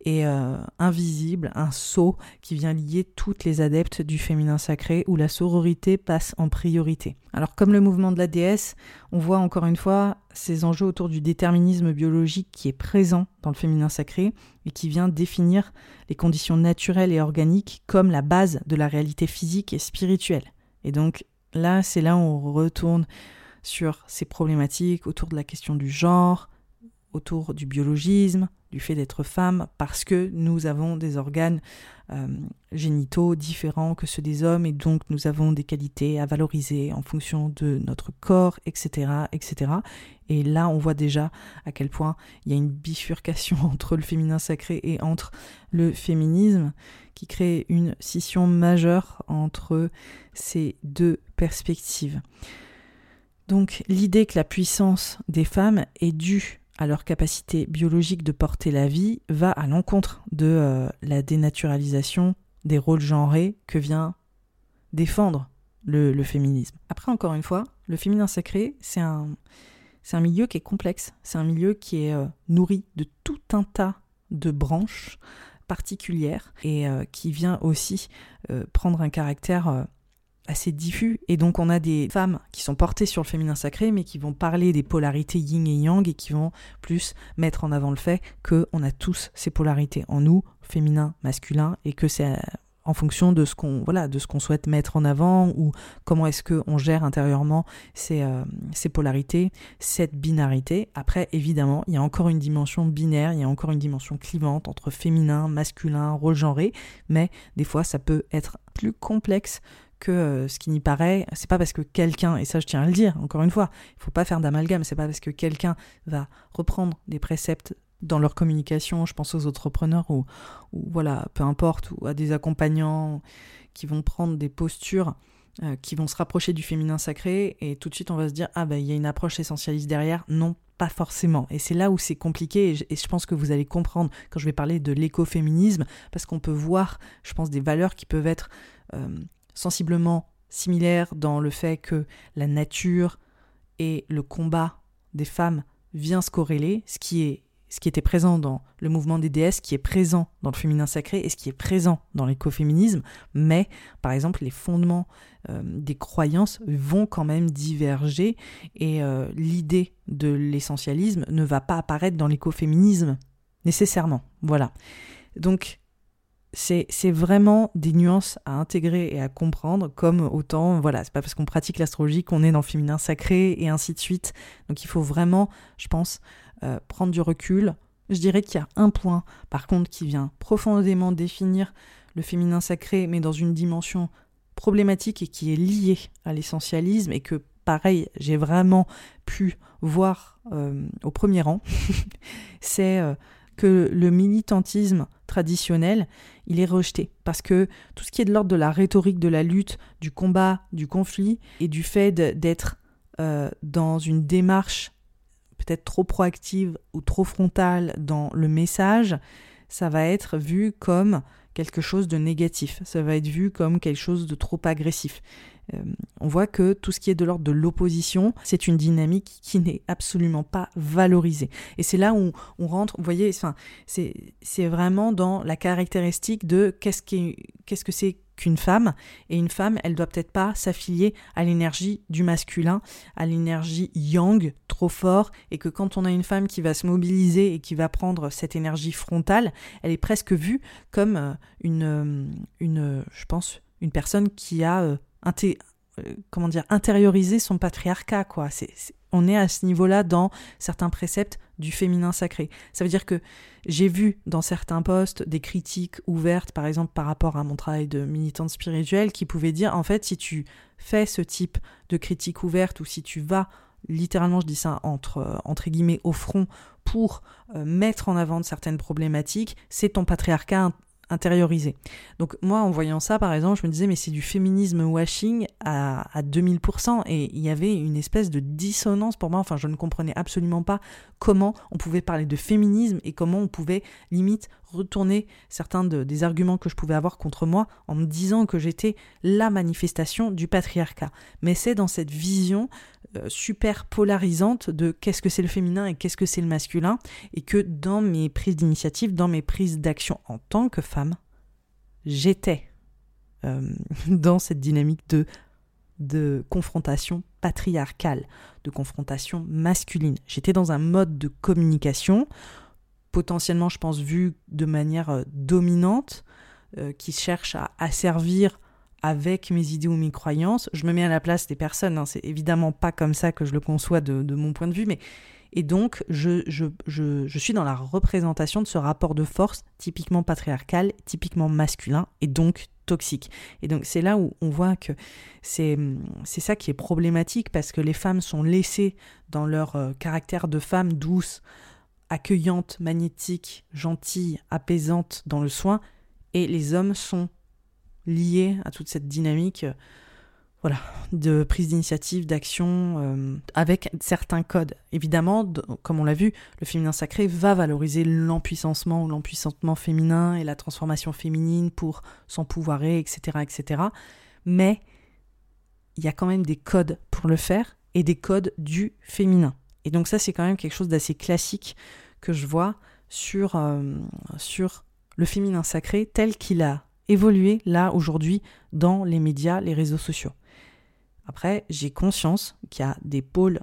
et euh, invisible, un sceau qui vient lier toutes les adeptes du féminin sacré où la sororité passe en priorité. Alors comme le mouvement de la déesse, on voit encore une fois ces enjeux autour du déterminisme biologique qui est présent dans le féminin sacré et qui vient définir les conditions naturelles et organiques comme la base de la réalité physique et spirituelle. Et donc là, c'est là où on retourne sur ces problématiques autour de la question du genre, autour du biologisme, du fait d'être femme, parce que nous avons des organes euh, génitaux différents que ceux des hommes, et donc nous avons des qualités à valoriser en fonction de notre corps, etc., etc. Et là, on voit déjà à quel point il y a une bifurcation entre le féminin sacré et entre le féminisme, qui crée une scission majeure entre ces deux perspectives. Donc l'idée que la puissance des femmes est due à leur capacité biologique de porter la vie va à l'encontre de euh, la dénaturalisation des rôles genrés que vient défendre le, féminisme. Après, encore une fois, le féminin sacré, c'est un, milieu qui est complexe, c'est un milieu qui est euh, nourri de tout un tas de branches particulières et euh, qui vient aussi prendre un caractère assez diffus. Et donc on a des femmes qui sont portées sur le féminin sacré, mais qui vont parler des polarités yin et yang et qui vont plus mettre en avant le fait qu'on a tous ces polarités en nous, féminin, masculin, et que c'est euh, en fonction de ce qu'on voilà de ce qu'on souhaite mettre en avant ou comment est-ce que on gère intérieurement ces, euh, ces polarités cette binarité après évidemment il y a encore une dimension binaire il y a encore une dimension clivante entre féminin masculin rôle genré mais des fois ça peut être plus complexe que euh, ce qui n'y paraît, c'est pas parce que quelqu'un, et ça je tiens à le dire encore une fois, il faut pas faire d'amalgame, c'est pas parce que quelqu'un va reprendre des préceptes dans leur communication, je pense aux entrepreneurs ou, voilà, peu importe, ou à des accompagnants qui vont prendre des postures euh, qui vont se rapprocher du féminin sacré et tout de suite on va se dire ah ben il y a une approche essentialiste derrière, non pas forcément. Et c'est là où c'est compliqué, et je, pense que vous allez comprendre quand je vais parler de l'écoféminisme, parce qu'on peut voir, je pense, des valeurs qui peuvent être euh, sensiblement similaire dans le fait que la nature et le combat des femmes vient se corréler, ce qui est était présent dans le mouvement des déesses, qui est présent dans le féminin sacré et ce qui est présent dans l'écoféminisme, mais par exemple les fondements euh, des croyances vont quand même diverger et euh, l'idée de l'essentialisme ne va pas apparaître dans l'écoféminisme nécessairement. Voilà. Donc c'est vraiment des nuances à intégrer et à comprendre, comme autant, voilà, c'est pas parce qu'on pratique l'astrologie qu'on est dans le féminin sacré et ainsi de suite. Donc il faut vraiment, je pense, euh, prendre du recul. Je dirais qu'il y a un point, par contre, qui vient profondément définir le féminin sacré, mais dans une dimension problématique et qui est liée à l'essentialisme et que, pareil, j'ai vraiment pu voir euh, au premier rang, c'est euh, que le militantisme traditionnel, il est rejeté. Parce que tout ce qui est de l'ordre de la rhétorique de la lutte, du combat, du conflit, et du fait d'être euh, dans une démarche peut-être trop proactive ou trop frontale dans le message, ça va être vu comme quelque chose de négatif, ça va être vu comme quelque chose de trop agressif. Euh, on voit que tout ce qui est de l'ordre de l'opposition, c'est une dynamique qui n'est absolument pas valorisée. Et c'est là où on rentre, vous voyez, c'est vraiment dans la caractéristique de qu'est-ce que c'est qu'une femme. Et une femme, elle doit peut-être pas s'affilier à l'énergie du masculin, à l'énergie yang trop fort, et que quand on a une femme qui va se mobiliser et qui va prendre cette énergie frontale, elle est presque vue comme euh, une, euh, une je pense, une personne qui a euh, comment dire, intérioriser son patriarcat, quoi. On est à ce niveau-là dans certains préceptes du féminin sacré. Ça veut dire que j'ai vu dans certains postes des critiques ouvertes, par exemple par rapport à mon travail de militante spirituelle, qui pouvaient dire, en fait, si tu fais ce type de critique ouverte ou si tu vas littéralement, je dis ça entre, euh, entre guillemets, au front pour euh, mettre en avant certaines problématiques, c'est ton patriarcat intériorisé. Donc moi, en voyant ça, par exemple, je me disais, mais c'est du féminisme washing à, à 2000%, et il y avait une espèce de dissonance pour moi, enfin, je ne comprenais absolument pas comment on pouvait parler de féminisme et comment on pouvait limite retourner certains des arguments que je pouvais avoir contre moi en me disant que j'étais la manifestation du patriarcat. Mais c'est dans cette vision super polarisante de qu'est-ce que c'est le féminin et qu'est-ce que c'est le masculin, et que dans mes prises d'initiative, dans mes prises d'action en tant que femme, j'étais euh, dans cette dynamique de, de confrontation patriarcale, de confrontation masculine. J'étais dans un mode de communication, potentiellement, je pense, vu de manière euh, dominante, euh, qui cherche à asservir avec mes idées ou mes croyances. Je me mets à la place des personnes, hein. c'est évidemment pas comme ça que je le conçois de, de mon point de vue, mais et donc, je, je, je, je, suis dans la représentation de ce rapport de force typiquement patriarcal, typiquement masculin, et donc toxique. Et donc, c'est là où on voit que c'est ça qui est problématique, parce que les femmes sont laissées dans leur euh, caractère de femme douce, accueillante, magnétique, gentille, apaisante dans le soin, et les hommes sont liés à toute cette dynamique voilà, de prise d'initiative, d'action, euh, avec certains codes. Évidemment, comme on l'a vu, le féminin sacré va valoriser l'empuissancement ou l'empuissantement féminin et la transformation féminine pour s'empouvoirer, etc., etc. Mais il y a quand même des codes pour le faire et des codes du féminin. Et donc ça, c'est quand même quelque chose d'assez classique que je vois sur, euh, sur le féminin sacré tel qu'il a évolué là aujourd'hui dans les médias, les réseaux sociaux. Après, j'ai conscience qu'il y a des pôles,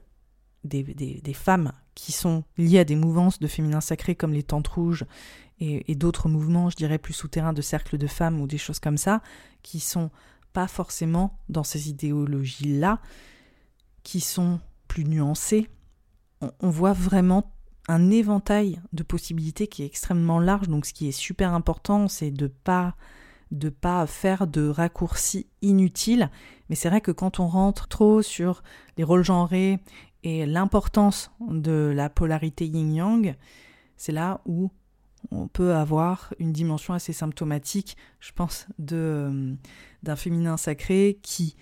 des, des, femmes qui sont liées à des mouvances de féminin sacré comme les Tentes Rouges et, d'autres mouvements, je dirais, plus souterrains de cercles de femmes ou des choses comme ça, qui sont pas forcément dans ces idéologies-là, qui sont plus nuancées. On, on voit vraiment un éventail de possibilités qui est extrêmement large. Donc ce qui est super important, c'est de pas de pas faire de raccourcis inutiles. Mais c'est vrai que quand on rentre trop sur les rôles genrés et l'importance de la polarité yin-yang, c'est là où on peut avoir une dimension assez symptomatique, je pense, de, d'un féminin sacré qui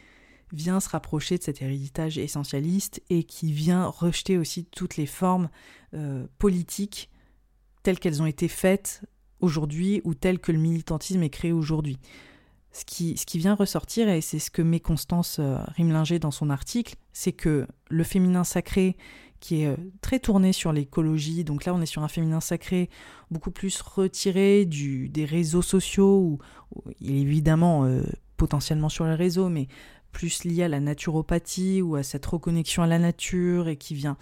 vient se rapprocher de cet héritage essentialiste et qui vient rejeter aussi toutes les formes euh, politiques telles qu'elles ont été faites aujourd'hui ou tel que le militantisme est créé aujourd'hui. Ce qui, vient ressortir, et c'est ce que met Constance euh, Rimlinger dans son article, c'est que le féminin sacré, qui est euh, très tourné sur l'écologie, donc là on est sur un féminin sacré beaucoup plus retiré du, des réseaux sociaux, ou, il est évidemment euh, potentiellement sur les réseaux, mais plus lié à la naturopathie ou à cette reconnexion à la nature et qui vient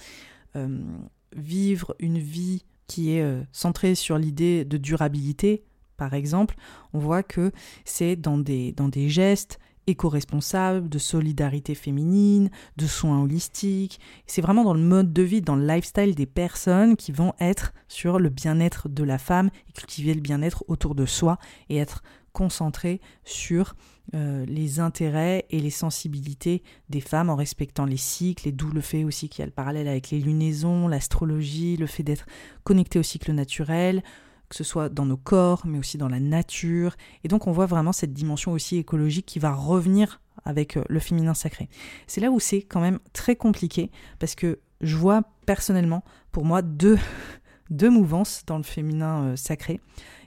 vivre une vie qui est euh, centré sur l'idée de durabilité, par exemple, on voit que c'est dans des, dans des gestes éco-responsables, de solidarité féminine, de soins holistiques. C'est vraiment dans le mode de vie, dans le lifestyle des personnes qui vont être sur le bien-être de la femme et cultiver le bien-être autour de soi et être concentré sur euh, les intérêts et les sensibilités des femmes en respectant les cycles, et d'où le fait aussi qu'il y a le parallèle avec les lunaisons, l'astrologie, le fait d'être connecté au cycle naturel, que ce soit dans nos corps, mais aussi dans la nature. Et donc on voit vraiment cette dimension aussi écologique qui va revenir avec euh, le féminin sacré. C'est là où c'est quand même très compliqué, parce que je vois personnellement, pour moi, deux, deux mouvances dans le féminin euh, sacré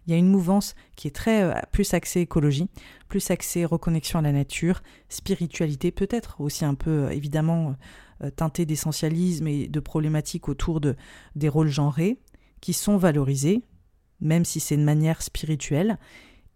il y a une mouvance qui est très euh, plus axée écologie, plus axée reconnexion à la nature, spiritualité, peut-être aussi un peu euh, évidemment euh, teintée d'essentialisme et de problématiques autour de, des rôles genrés, qui sont valorisés, même si c'est de manière spirituelle.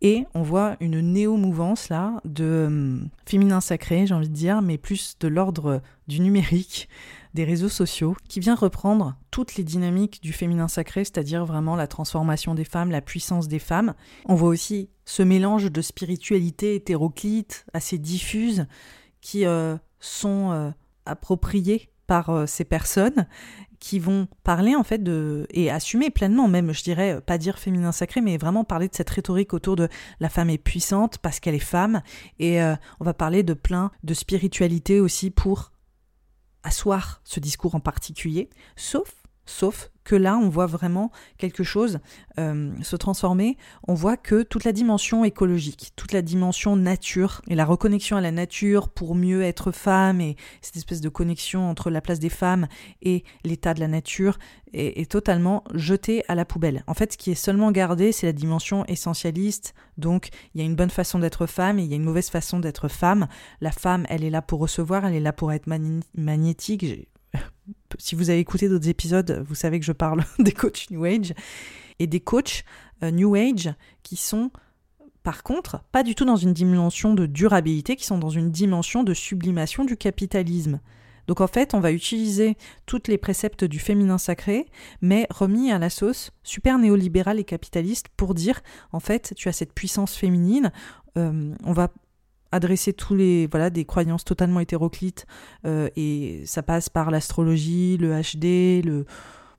Et on voit une néo-mouvance là de féminin sacré, j'ai envie de dire, mais plus de l'ordre du numérique, des réseaux sociaux, qui vient reprendre toutes les dynamiques du féminin sacré, c'est-à-dire vraiment la transformation des femmes, la puissance des femmes. On voit aussi ce mélange de spiritualité hétéroclite, assez diffuse, qui euh, sont euh, appropriées par euh, ces personnes qui vont parler en fait de et assumer pleinement même je dirais pas dire féminin sacré mais vraiment parler de cette rhétorique autour de la femme est puissante parce qu'elle est femme et on va parler de plein de spiritualité aussi pour asseoir ce discours en particulier, sauf, sauf que là, on voit vraiment quelque chose euh, se transformer. On voit que toute la dimension écologique, toute la dimension nature et la reconnexion à la nature pour mieux être femme et cette espèce de connexion entre la place des femmes et l'état de la nature est, est, totalement jetée à la poubelle. En fait, ce qui est seulement gardé, c'est la dimension essentialiste. Donc, il y a une bonne façon d'être femme et il y a une mauvaise façon d'être femme. La femme, elle est là pour recevoir, elle est là pour être magnétique. Si vous avez écouté d'autres épisodes, vous savez que je parle des coachs New Age et des coachs euh, New Age qui sont par contre pas du tout dans une dimension de durabilité, qui sont dans une dimension de sublimation du capitalisme. Donc en fait, on va utiliser toutes les préceptes du féminin sacré, mais remis à la sauce super néolibérale et capitaliste pour dire, en fait, tu as cette puissance féminine, euh, on va adresser tous les voilà des croyances totalement hétéroclites euh, et ça passe par l'astrologie, le HD, le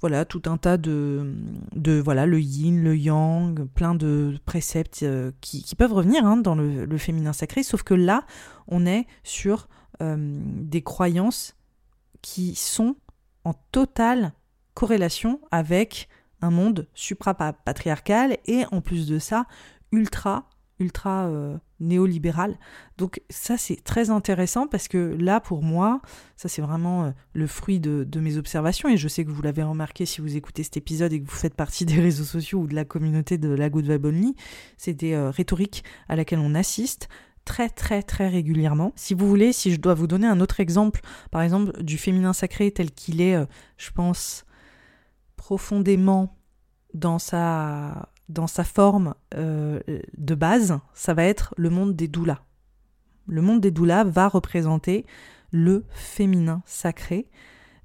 voilà tout un tas de de voilà le yin, le yang, plein de préceptes euh, qui, peuvent revenir hein, dans le, le, féminin sacré, sauf que là on est sur euh, des croyances qui sont en totale corrélation avec un monde supra-patriarcal et en plus de ça ultra ultra euh, néolibéral. Donc ça c'est très intéressant parce que là pour moi, ça c'est vraiment euh, le fruit de, mes observations et je sais que vous l'avez remarqué si vous écoutez cet épisode et que vous faites partie des réseaux sociaux ou de la communauté de la Good Vibe c'est des euh, rhétoriques à laquelle on assiste très très très régulièrement. Si vous voulez, si je dois vous donner un autre exemple, par exemple du féminin sacré tel qu'il est, je pense, profondément dans sa dans sa forme euh, de base, ça va être le monde des doulas. Le monde des doulas va représenter le féminin sacré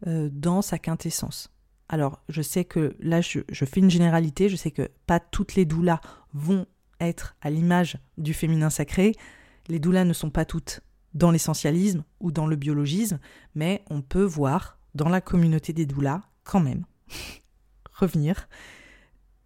euh, dans sa quintessence. Alors, je sais que là, je, fais une généralité, je sais que pas toutes les doulas vont être à l'image du féminin sacré. Les doulas ne sont pas toutes dans l'essentialisme ou dans le biologisme, mais on peut voir dans la communauté des doulas quand même revenir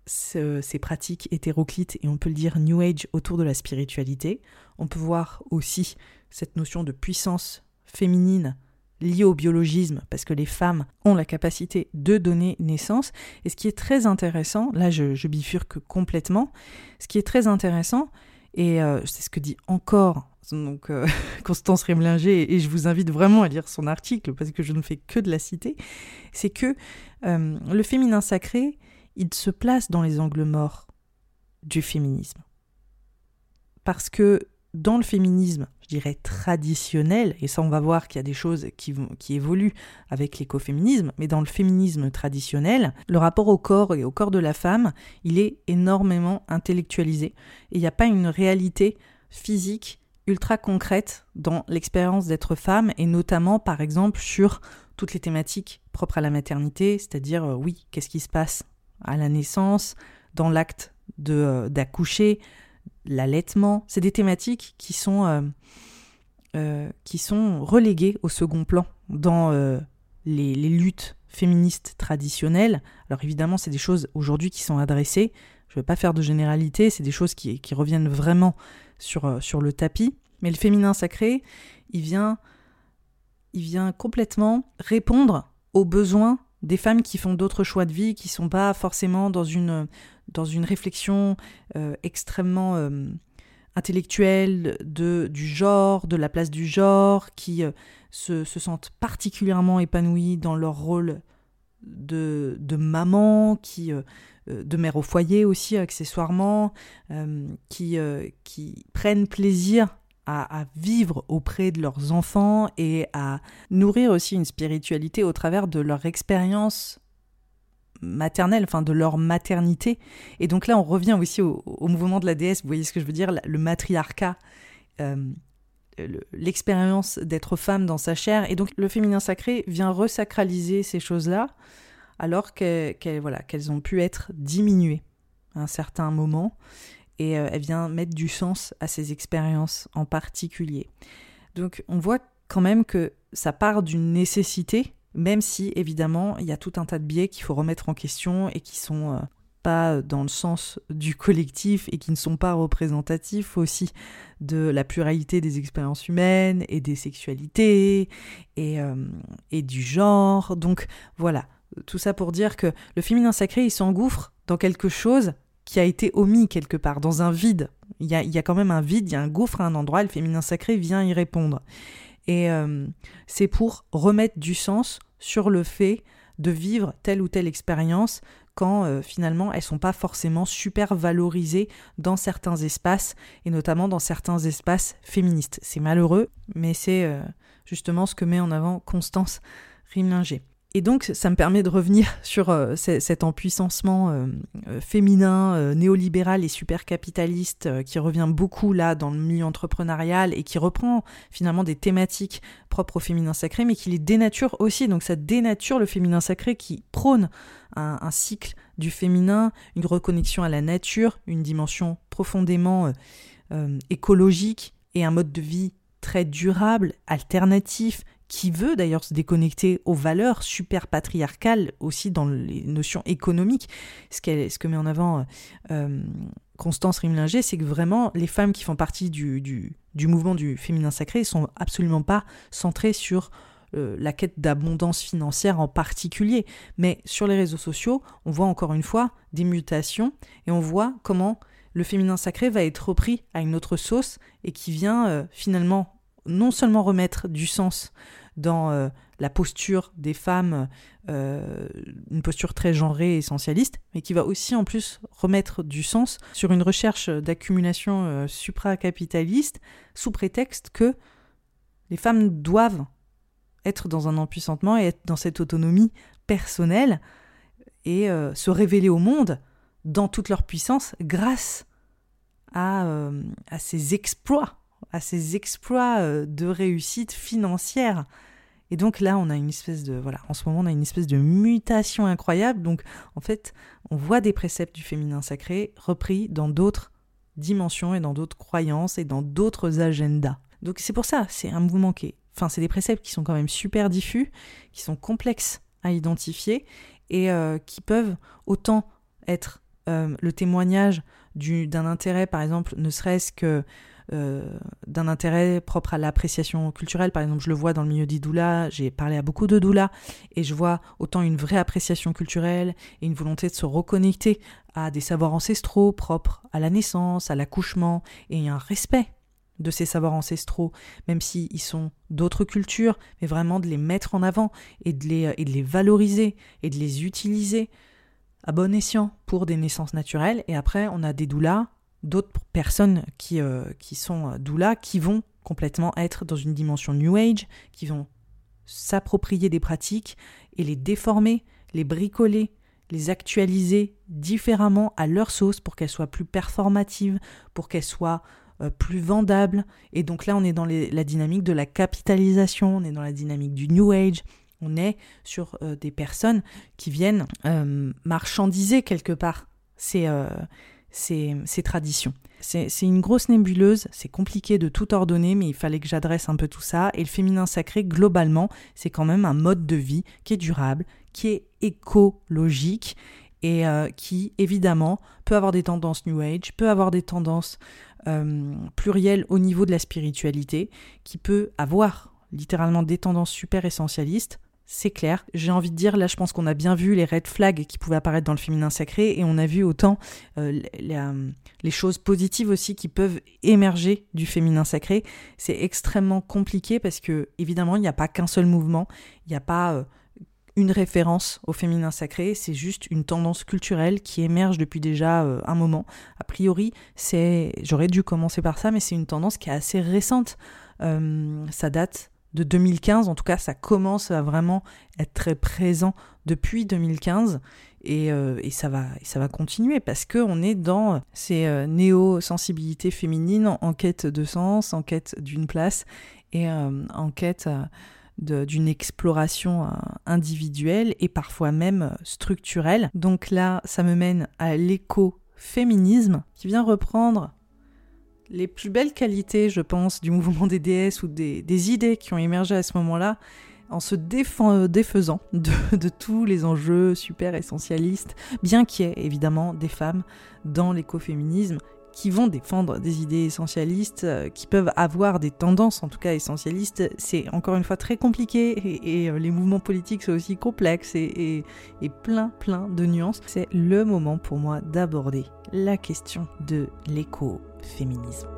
ces pratiques hétéroclites et on peut le dire New Age autour de la spiritualité. On peut voir aussi cette notion de puissance féminine liée au biologisme parce que les femmes ont la capacité de donner naissance. Et ce qui est très intéressant, là je, bifurque complètement, ce qui est très intéressant, et euh, c'est ce que dit encore donc euh, Constance Remlinger, et je vous invite vraiment à lire son article parce que je ne fais que de la citer, c'est que euh, le féminin sacré il se place dans les angles morts du féminisme. Parce que dans le féminisme, je dirais traditionnel, et ça on va voir qu'il y a des choses qui, évoluent avec l'écoféminisme, mais dans le féminisme traditionnel, le rapport au corps et au corps de la femme, il est énormément intellectualisé. Et il n'y a pas une réalité physique ultra concrète dans l'expérience d'être femme, et notamment par exemple sur toutes les thématiques propres à la maternité, c'est-à-dire euh, oui, qu'est-ce qui se passe à la naissance, dans l'acte euh, d'accoucher, l'allaitement. C'est des thématiques qui sont, euh, euh, qui sont reléguées au second plan dans les, luttes féministes traditionnelles. Alors évidemment, c'est des choses aujourd'hui qui sont adressées. Je ne vais pas faire de généralité, c'est des choses qui, qui reviennent vraiment sur, sur le tapis. Mais le féminin sacré, il vient, il vient complètement répondre aux besoins des femmes qui font d'autres choix de vie, qui sont pas forcément dans une, réflexion euh, extrêmement euh, intellectuelle de, du genre, de la place du genre, qui euh, se, se, sentent particulièrement épanouies dans leur rôle de, de maman, qui, de mère au foyer aussi accessoirement, qui prennent plaisir à, vivre auprès de leurs enfants et à nourrir aussi une spiritualité au travers de leur expérience maternelle, enfin de leur maternité. Et donc là, on revient aussi au, mouvement de la déesse, vous voyez ce que je veux dire, le matriarcat. Euh, l'expérience d'être femme dans sa chair. Et donc le féminin sacré vient resacraliser ces choses-là, alors voilà, qu'elles ont pu être diminuées à un certain moment et euh, elle vient mettre du sens à ces expériences en particulier. Donc on voit quand même que ça part d'une nécessité, même si évidemment il y a tout un tas de biais qu'il faut remettre en question et qui sont euh, pas dans le sens du collectif et qui ne sont pas représentatifs aussi de la pluralité des expériences humaines et des sexualités et, euh, et du genre. Donc voilà, tout ça pour dire que le féminin sacré, il s'engouffre dans quelque chose qui a été omis quelque part, dans un vide. Il y a, quand même un vide, il y a un gouffre à un endroit, le féminin sacré vient y répondre. Et euh, c'est pour remettre du sens sur le fait de vivre telle ou telle expérience quand euh, finalement elles sont pas forcément super valorisées dans certains espaces et notamment dans certains espaces féministes. C'est malheureux, mais c'est euh, justement ce que met en avant Constance Rimlinger. Et donc, ça me permet de revenir sur euh, cet empuissancement euh, euh, féminin, néolibéral et super capitaliste qui revient beaucoup là dans le milieu entrepreneurial et qui reprend finalement des thématiques propres au féminin sacré, mais qui les dénature aussi. Donc, ça dénature le féminin sacré qui prône un, un cycle du féminin, une reconnexion à la nature, une dimension profondément écologique et un mode de vie très durable, alternatif, qui veut d'ailleurs se déconnecter aux valeurs super patriarcales aussi dans les notions économiques. Ce, ce que met en avant euh, Constance Rimlinger, c'est que vraiment les femmes qui font partie du, du, mouvement du féminin sacré sont absolument pas centrées sur euh, la quête d'abondance financière en particulier. Mais sur les réseaux sociaux, on voit encore une fois des mutations et on voit comment le féminin sacré va être repris à une autre sauce et qui vient euh, finalement non seulement remettre du sens dans euh, la posture des femmes, euh, une posture très genrée et essentialiste, mais qui va aussi en plus remettre du sens sur une recherche d'accumulation euh, supracapitaliste sous prétexte que les femmes doivent être dans un empuissantement et être dans cette autonomie personnelle et se révéler au monde dans toute leur puissance grâce à, à ces exploits, à ces exploits de réussite financière et donc là, on a une espèce de voilà, en ce moment, on a une espèce de mutation incroyable. Donc en fait, on voit des préceptes du féminin sacré repris dans d'autres dimensions et dans d'autres croyances et dans d'autres agendas. Donc c'est pour ça, c'est un mouvement qui est enfin, c'est des préceptes qui sont quand même super diffus, qui sont complexes à identifier et euh, qui peuvent autant être euh, le témoignage d'un intérêt, par exemple, ne serait-ce que euh, d'un intérêt propre à l'appréciation culturelle. Par exemple, je le vois dans le milieu des doulas, j'ai parlé à beaucoup de doulas, et je vois autant une vraie appréciation culturelle et une volonté de se reconnecter à des savoirs ancestraux propres à la naissance, à l'accouchement, et un respect de ces savoirs ancestraux, même s'ils sont d'autres cultures, mais vraiment de les mettre en avant et de les, et de les valoriser et de les utiliser à bon escient pour des naissances naturelles. Et après, on a des doulas d'autres personnes qui, euh, qui sont euh, doula qui vont complètement être dans une dimension New Age, qui vont s'approprier des pratiques et les déformer, les bricoler, les actualiser différemment à leur sauce pour qu'elles soient plus performatives, pour qu'elles soient euh, plus vendables. Et donc là, on est dans la dynamique de la capitalisation, on est dans la dynamique du New Age, on est sur des personnes qui viennent marchandiser quelque part ces, traditions. C'est une grosse nébuleuse, c'est compliqué de tout ordonner, mais il fallait que j'adresse un peu tout ça. Et le féminin sacré, globalement, c'est quand même un mode de vie qui est durable, qui est écologique et euh, qui, évidemment, peut avoir des tendances New Age, peut avoir des tendances euh, plurielles au niveau de la spiritualité, qui peut avoir littéralement des tendances super essentialistes, c'est clair. J'ai envie de dire, là, je pense qu'on a bien vu les red flags qui pouvaient apparaître dans le féminin sacré et on a vu autant euh, euh, les, choses positives aussi qui peuvent émerger du féminin sacré. C'est extrêmement compliqué parce que, évidemment, il n'y a pas qu'un seul mouvement, il n'y a pas euh, une référence au féminin sacré, c'est juste une tendance culturelle qui émerge depuis déjà un moment. A priori, j'aurais dû commencer par ça, mais c'est une tendance qui est assez récente. ça date de 2015. En tout cas, ça commence à vraiment être très présent depuis 2015 et, euh, et ça, va, ça va continuer parce qu'on est dans ces euh, néo-sensibilités féminines en, quête de sens, en quête d'une place et euh, en quête d'une exploration individuelle et parfois même structurelle. Donc là, ça me mène à l'écoféminisme qui vient reprendre les plus belles qualités, je pense, du mouvement des déesses ou des, idées qui ont émergé à ce moment-là, en se défaisant de, tous les enjeux super essentialistes, bien qu'il y ait évidemment des femmes dans l'écoféminisme qui vont défendre des idées essentialistes, euh, qui peuvent avoir des tendances en tout cas essentialistes, c'est encore une fois très compliqué et, les mouvements politiques sont aussi complexes et plein plein de nuances. C'est le moment pour moi d'aborder la question de l'écoféminisme.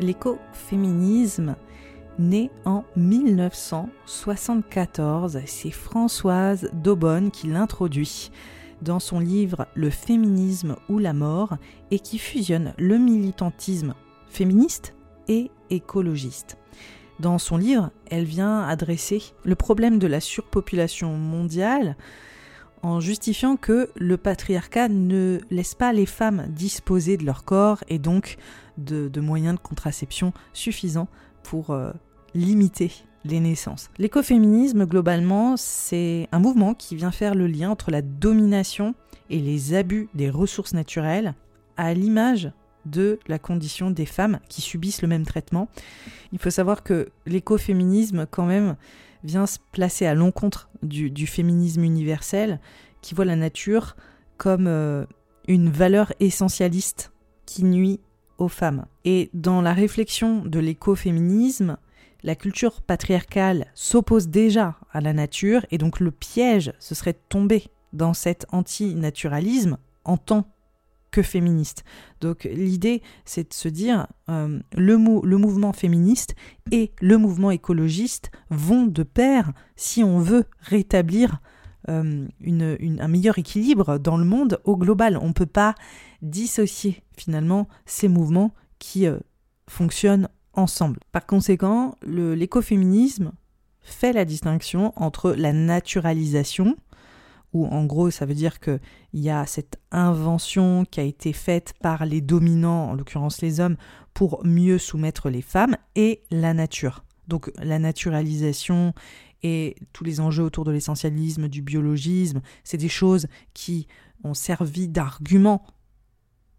l'écoféminisme né en 1974. C'est Françoise Daubonne qui l'introduit dans son livre Le féminisme ou la mort et qui fusionne le militantisme féministe et écologiste. Dans son livre, elle vient adresser le problème de la surpopulation mondiale en justifiant que le patriarcat ne laisse pas les femmes disposer de leur corps et donc de, moyens de contraception suffisants pour euh, limiter les naissances. L'écoféminisme, globalement, c'est un mouvement qui vient faire le lien entre la domination et les abus des ressources naturelles à l'image de la condition des femmes qui subissent le même traitement. Il faut savoir que l'écoféminisme, quand même, vient se placer à l'encontre du, féminisme universel qui voit la nature comme euh, une valeur essentialiste qui nuit aux femmes. Et dans la réflexion de l'écoféminisme, la culture patriarcale s'oppose déjà à la nature et donc le piège, ce serait de tomber dans cet antinaturalisme en tant que féministe. Donc l'idée, c'est de se dire, euh, le, le mouvement féministe et le mouvement écologiste vont de pair si on veut rétablir euh, un meilleur équilibre dans le monde au global. On ne peut pas dissocier finalement ces mouvements qui euh, fonctionnent ensemble. Par conséquent, l'écoféminisme fait la distinction entre la naturalisation, où en gros ça veut dire qu'il y a cette invention qui a été faite par les dominants, en l'occurrence les hommes, pour mieux soumettre les femmes, et la nature. Donc la naturalisation et tous les enjeux autour de l'essentialisme, du biologisme, c'est des choses qui ont servi d'argument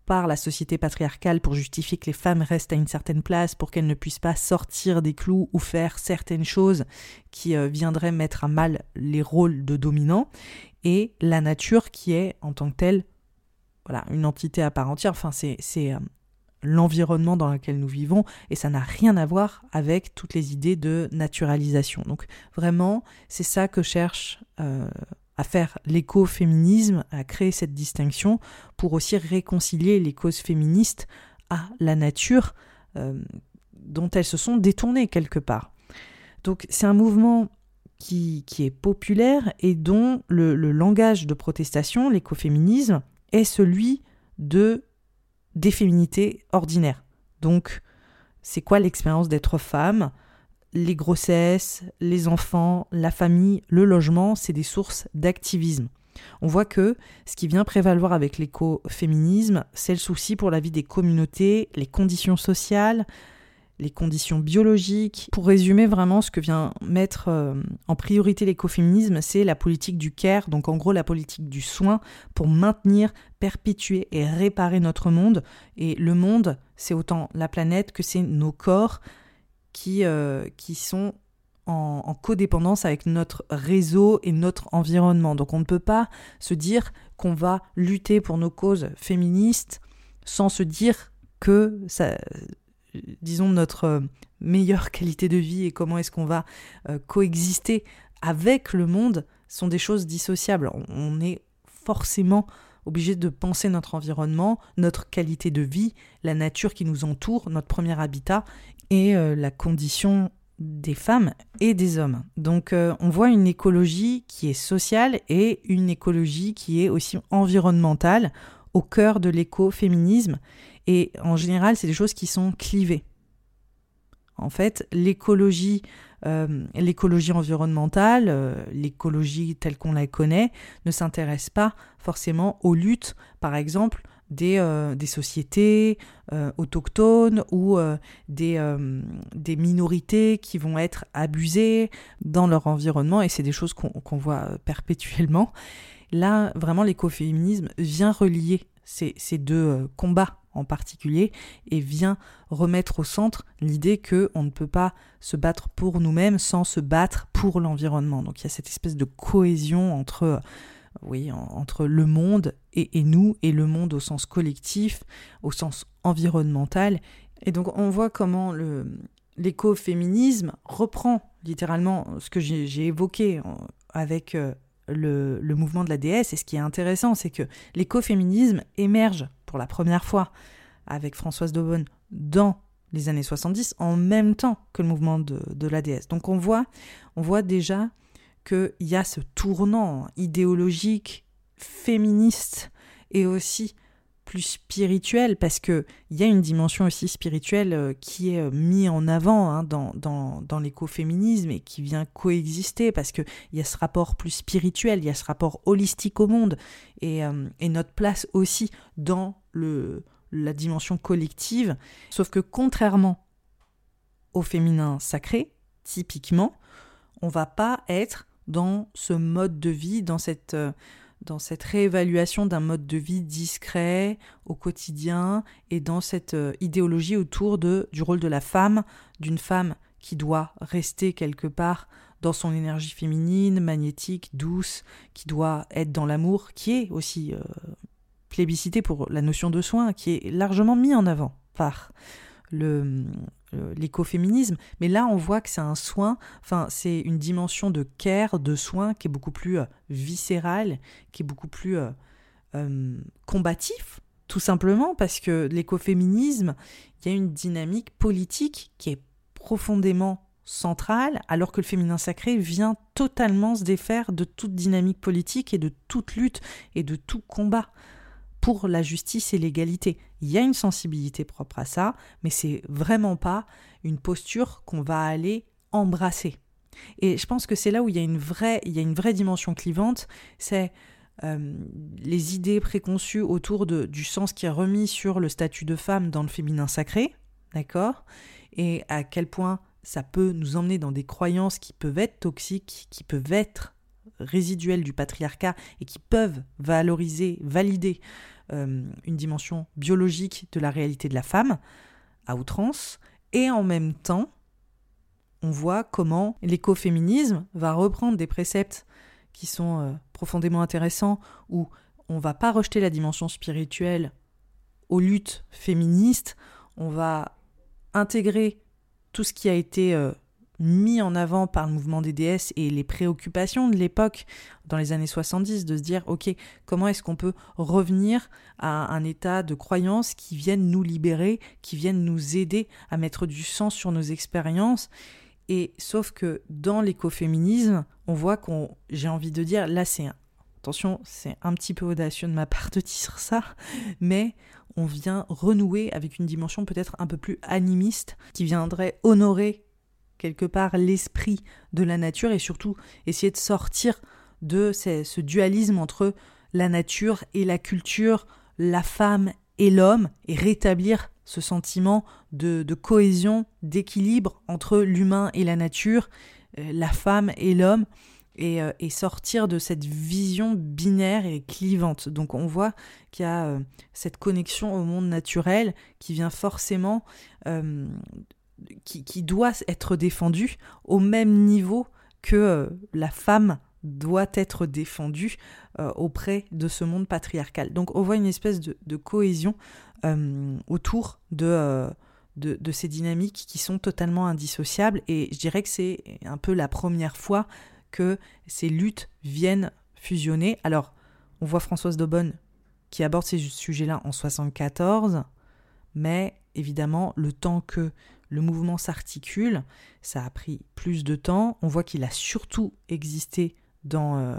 par la société patriarcale pour justifier que les femmes restent à une certaine place, pour qu'elles ne puissent pas sortir des clous ou faire certaines choses qui euh, viendraient mettre à mal les rôles de dominants, et la nature qui est en tant que telle voilà, une entité à part entière. Enfin, c'est euh, l'environnement dans lequel nous vivons et ça n'a rien à voir avec toutes les idées de naturalisation. Donc vraiment, c'est ça que cherche euh, à faire l'écoféminisme, à créer cette distinction pour aussi réconcilier les causes féministes à la nature euh, dont elles se sont détournées quelque part. Donc c'est un mouvement qui, qui, est populaire et dont le langage de protestation, l'écoféminisme, est celui de des féminités ordinaires. Donc, c'est quoi l'expérience d'être femme? Les grossesses, les enfants, la famille, le logement, c'est des sources d'activisme. On voit que ce qui vient prévaloir avec l'écoféminisme, c'est le souci pour la vie des communautés, les conditions sociales, les conditions biologiques. Pour résumer vraiment, ce que vient mettre euh, en priorité l'écoféminisme, c'est la politique du care, donc en gros la politique du soin, pour maintenir, perpétuer et réparer notre monde. Et le monde, c'est autant la planète que c'est nos corps qui, euh, qui sont en, en, codépendance avec notre réseau et notre environnement. Donc on ne peut pas se dire qu'on va lutter pour nos causes féministes sans se dire que ça, disons, notre euh, meilleure qualité de vie et comment est-ce qu'on va euh, coexister avec le monde sont des choses dissociables. On est forcément obligé de penser notre environnement, notre qualité de vie, la nature qui nous entoure, notre premier habitat et euh, la condition des femmes et des hommes. Donc on voit une écologie qui est sociale et une écologie qui est aussi environnementale au cœur de l'écoféminisme et en général, c'est des choses qui sont clivées. En fait, l'écologie, euh, l'écologie environnementale, euh, l'écologie telle qu'on la connaît, ne s'intéresse pas forcément aux luttes, par exemple, des, euh, des sociétés autochtones ou des, des minorités qui vont être abusées dans leur environnement, et c'est des choses qu'on voit perpétuellement. Là, vraiment, l'écoféminisme vient relier ces, ces deux combats en particulier et vient remettre au centre l'idée que on ne peut pas se battre pour nous-mêmes sans se battre pour l'environnement. Donc il y a cette espèce de cohésion entre oui, entre le monde et, nous, et le monde au sens collectif, au sens environnemental. Et donc on voit comment l'écoféminisme reprend littéralement ce que j'ai, évoqué avec euh, le, le, mouvement de la déesse. Et ce qui est intéressant, c'est que l'écoféminisme émerge pour la première fois avec Françoise Daubonne dans les années 70 en même temps que le mouvement de, de la déesse. Donc on voit, on voit déjà qu'il y a ce tournant idéologique, féministe et aussi plus spirituel parce que il y a une dimension aussi spirituelle euh, qui est euh, mise en avant hein, dans, dans, l'écoféminisme et qui vient coexister parce que il y a ce rapport plus spirituel, il y a ce rapport holistique au monde et, euh, et notre place aussi dans le, la dimension collective. Sauf que contrairement au féminin sacré, typiquement, on va pas être dans ce mode de vie, dans cette dans cette réévaluation d'un mode de vie discret au quotidien et dans cette euh, idéologie autour de, du rôle de la femme, d'une femme qui doit rester quelque part dans son énergie féminine, magnétique, douce, qui doit être dans l'amour, qui est aussi euh, plébiscité pour la notion de soin, qui est largement mis en avant par le, euh, l'écoféminisme, mais là on voit que c'est un soin, enfin c'est une dimension de care, de soin qui est beaucoup plus euh, viscérale, qui est beaucoup plus euh, combatif, tout simplement parce que l'écoféminisme, il y a une dynamique politique qui est profondément centrale, alors que le féminin sacré vient totalement se défaire de toute dynamique politique et de toute lutte et de tout combat pour la justice et l'égalité. Il y a une sensibilité propre à ça, mais c'est vraiment pas une posture qu'on va aller embrasser. Et je pense que c'est là où il y a une vraie, il y a une vraie dimension clivante, c'est euh, les idées préconçues autour du sens qui est remis sur le statut de femme dans le féminin sacré, d'accord? Et à quel point ça peut nous emmener dans des croyances qui peuvent être toxiques, qui peuvent être résiduelles du patriarcat et qui peuvent valoriser, valider euh, une dimension biologique de la réalité de la femme à outrance, et en même temps, on voit comment l'écoféminisme va reprendre des préceptes qui sont euh, profondément intéressants, où on va pas rejeter la dimension spirituelle aux luttes féministes, on va intégrer tout ce qui a été euh, mis en avant par le mouvement des déesses et les préoccupations de l'époque dans les années 70 de se dire ok comment est-ce qu'on peut revenir à un état de croyance qui vienne nous libérer qui vienne nous aider à mettre du sens sur nos expériences? Et sauf que dans l'écoféminisme on voit qu'on j'ai envie de dire là c'est attention c'est un petit peu audacieux de ma part de dire ça mais on vient renouer avec une dimension peut-être un peu plus animiste qui viendrait honorer quelque part l'esprit de la nature et surtout essayer de sortir de ce dualisme entre la nature et la culture, la femme et l'homme, et rétablir ce sentiment de, cohésion, d'équilibre entre l'humain et la nature, euh, la femme et l'homme, euh, et, sortir de cette vision binaire et clivante. Donc on voit qu'il y a euh, cette connexion au monde naturel qui vient forcément, qui, doit être défendue au même niveau que la femme doit être défendue auprès de ce monde patriarcal. Donc on voit une espèce de cohésion euh, autour euh, de, de, ces dynamiques qui sont totalement indissociables. Et je dirais que c'est un peu la première fois que ces luttes viennent fusionner. Alors, on voit Françoise Daubonne qui aborde ces sujets-là en 74, mais évidemment, le temps que le mouvement s'articule, ça a pris plus de temps. On voit qu'il a surtout existé dans, euh,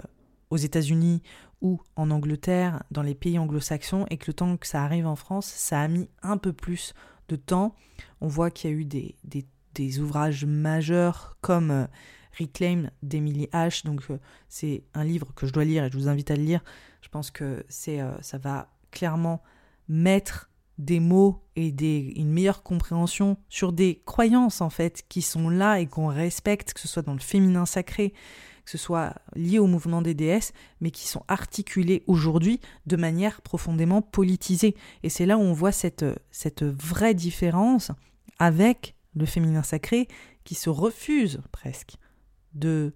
aux États-Unis ou en Angleterre, dans les pays anglo-saxons, et que le temps que ça arrive en France, ça a mis un peu plus de temps. On voit qu'il y a eu des, ouvrages majeurs comme euh, Reclaim d'Emily H. Donc euh, c'est un livre que je dois lire et je vous invite à le lire. Je pense que c'est ça va clairement mettre des mots et des, une meilleure compréhension sur des croyances en fait qui sont là et qu'on respecte, que ce soit dans le féminin sacré, que ce soit lié au mouvement des déesses, mais qui sont articulés aujourd'hui de manière profondément politisée. Et c'est là où on voit cette, cette vraie différence avec le féminin sacré qui se refuse presque de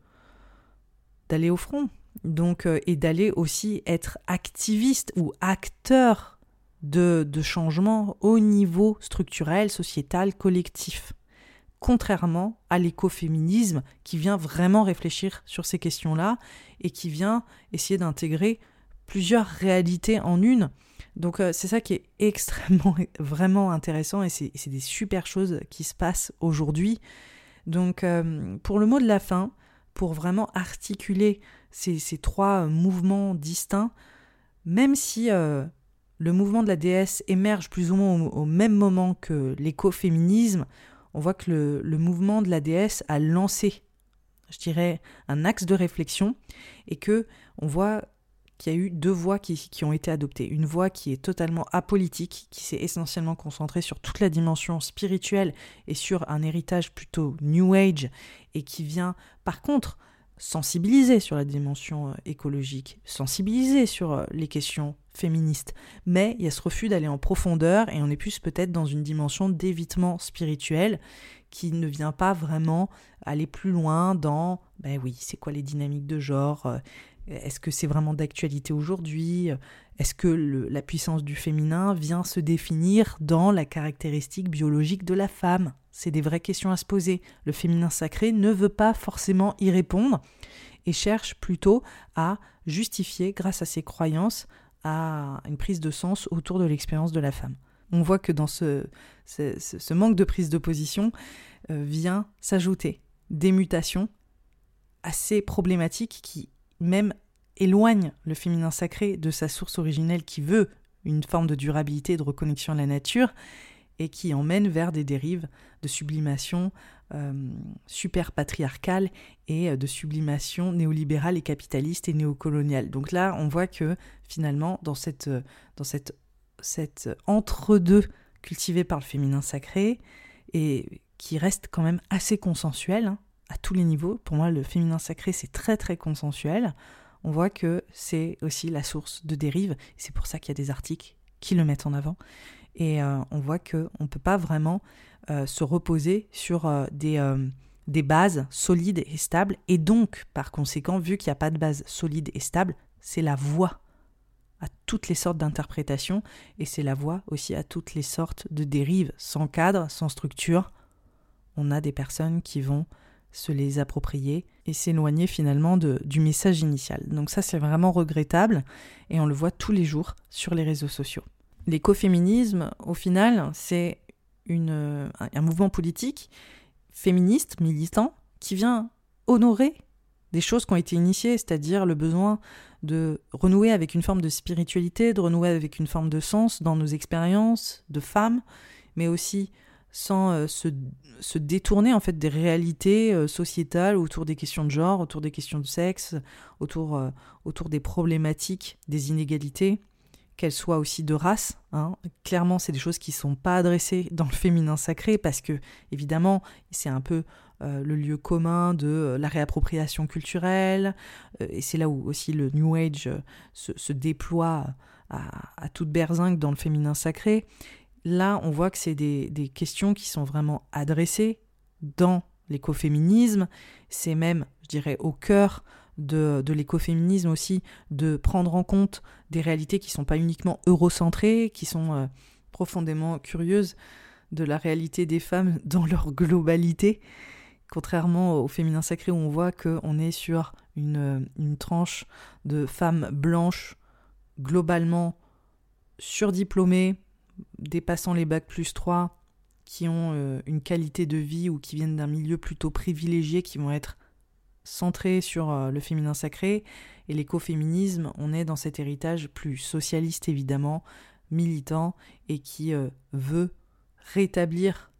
d'aller au front donc euh, et d'aller aussi être activiste ou acteur de, de changements au niveau structurel, sociétal, collectif contrairement à l'écoféminisme qui vient vraiment réfléchir sur ces questions-là et qui vient essayer d'intégrer plusieurs réalités en une. Donc euh, c'est ça qui est extrêmement, vraiment intéressant et c'est des super choses qui se passent aujourd'hui. Donc euh, pour le mot de la fin, pour vraiment articuler ces, trois mouvements distincts, même si euh, le mouvement de la déesse émerge plus ou moins au même moment que l'écoféminisme, on voit que le, mouvement de la déesse a lancé, je dirais, un axe de réflexion et que on voit qu'il y a eu deux voies qui, qui, ont été adoptées. Une voie qui est totalement apolitique, qui s'est essentiellement concentrée sur toute la dimension spirituelle et sur un héritage plutôt New Age, et qui vient par contre sensibiliser sur la dimension euh, écologique, sensibiliser sur euh, les questions féministes. Mais il y a ce refus d'aller en profondeur et on est plus peut-être dans une dimension d'évitement spirituel qui ne vient pas vraiment aller plus loin dans, ben oui, c'est quoi les dynamiques de genre euh, Est-ce que c'est vraiment d'actualité aujourd'hui Est-ce que la puissance du féminin vient se définir dans la caractéristique biologique de la femme? C'est des vraies questions à se poser. Le féminin sacré ne veut pas forcément y répondre et cherche plutôt à justifier, grâce à ses croyances, à une prise de sens autour de l'expérience de la femme. On voit que dans ce, manque de prise de position euh, vient s'ajouter des mutations assez problématiques qui même éloignent le féminin sacré de sa source originelle qui veut une forme de durabilité de reconnexion à la nature et qui emmène vers des dérives de sublimation euh, super patriarcale et euh, de sublimation néolibérale et capitaliste et néocoloniale. Donc là, on voit que finalement, dans cette, euh, entre-deux cultivée par le féminin sacré, et qui reste quand même assez consensuel hein, à tous les niveaux, pour moi, le féminin sacré, c'est très très consensuel, on voit que c'est aussi la source de dérives, et c'est pour ça qu'il y a des articles qui le mettent en avant. Et on voit qu'on ne peut pas vraiment se reposer sur euh, des, des bases solides et stables. Et donc, par conséquent, vu qu'il n'y a pas de base solide et stable, c'est la voie à toutes les sortes d'interprétations et c'est la voie aussi à toutes les sortes de dérives. Sans cadre, sans structure, on a des personnes qui vont se les approprier et s'éloigner finalement de, du message initial. Donc ça c'est vraiment regrettable et on le voit tous les jours sur les réseaux sociaux. L'écoféminisme, au final, c'est un mouvement politique féministe, militant, qui vient honorer des choses qui ont été initiées, c'est-à-dire le besoin de renouer avec une forme de spiritualité, de renouer avec une forme de sens dans nos expériences de femmes, mais aussi sans se, se, détourner en fait des réalités sociétales autour des questions de genre, autour des questions de sexe, autour, autour des problématiques des inégalités qu'elle soit aussi de race. Hein. Clairement, c'est des choses qui ne sont pas adressées dans le féminin sacré parce que, évidemment, c'est un peu euh, le lieu commun de euh, la réappropriation culturelle. Euh, et c'est là où aussi le New Age se, déploie à, toute berzingue dans le féminin sacré. Là, on voit que c'est des, des questions qui sont vraiment adressées dans l'écoféminisme. C'est même, je dirais, au cœur de, l'écoféminisme aussi, de prendre en compte des réalités qui ne sont pas uniquement eurocentrées, qui sont euh, profondément curieuses de la réalité des femmes dans leur globalité, contrairement au féminin sacré où on voit qu'on est sur une, une tranche de femmes blanches globalement surdiplômées, dépassant les bacs plus 3, qui ont euh, une qualité de vie ou qui viennent d'un milieu plutôt privilégié, qui vont être centré sur euh, le féminin sacré et l'écoféminisme, on est dans cet héritage plus socialiste évidemment, militant et qui euh, veut rétablir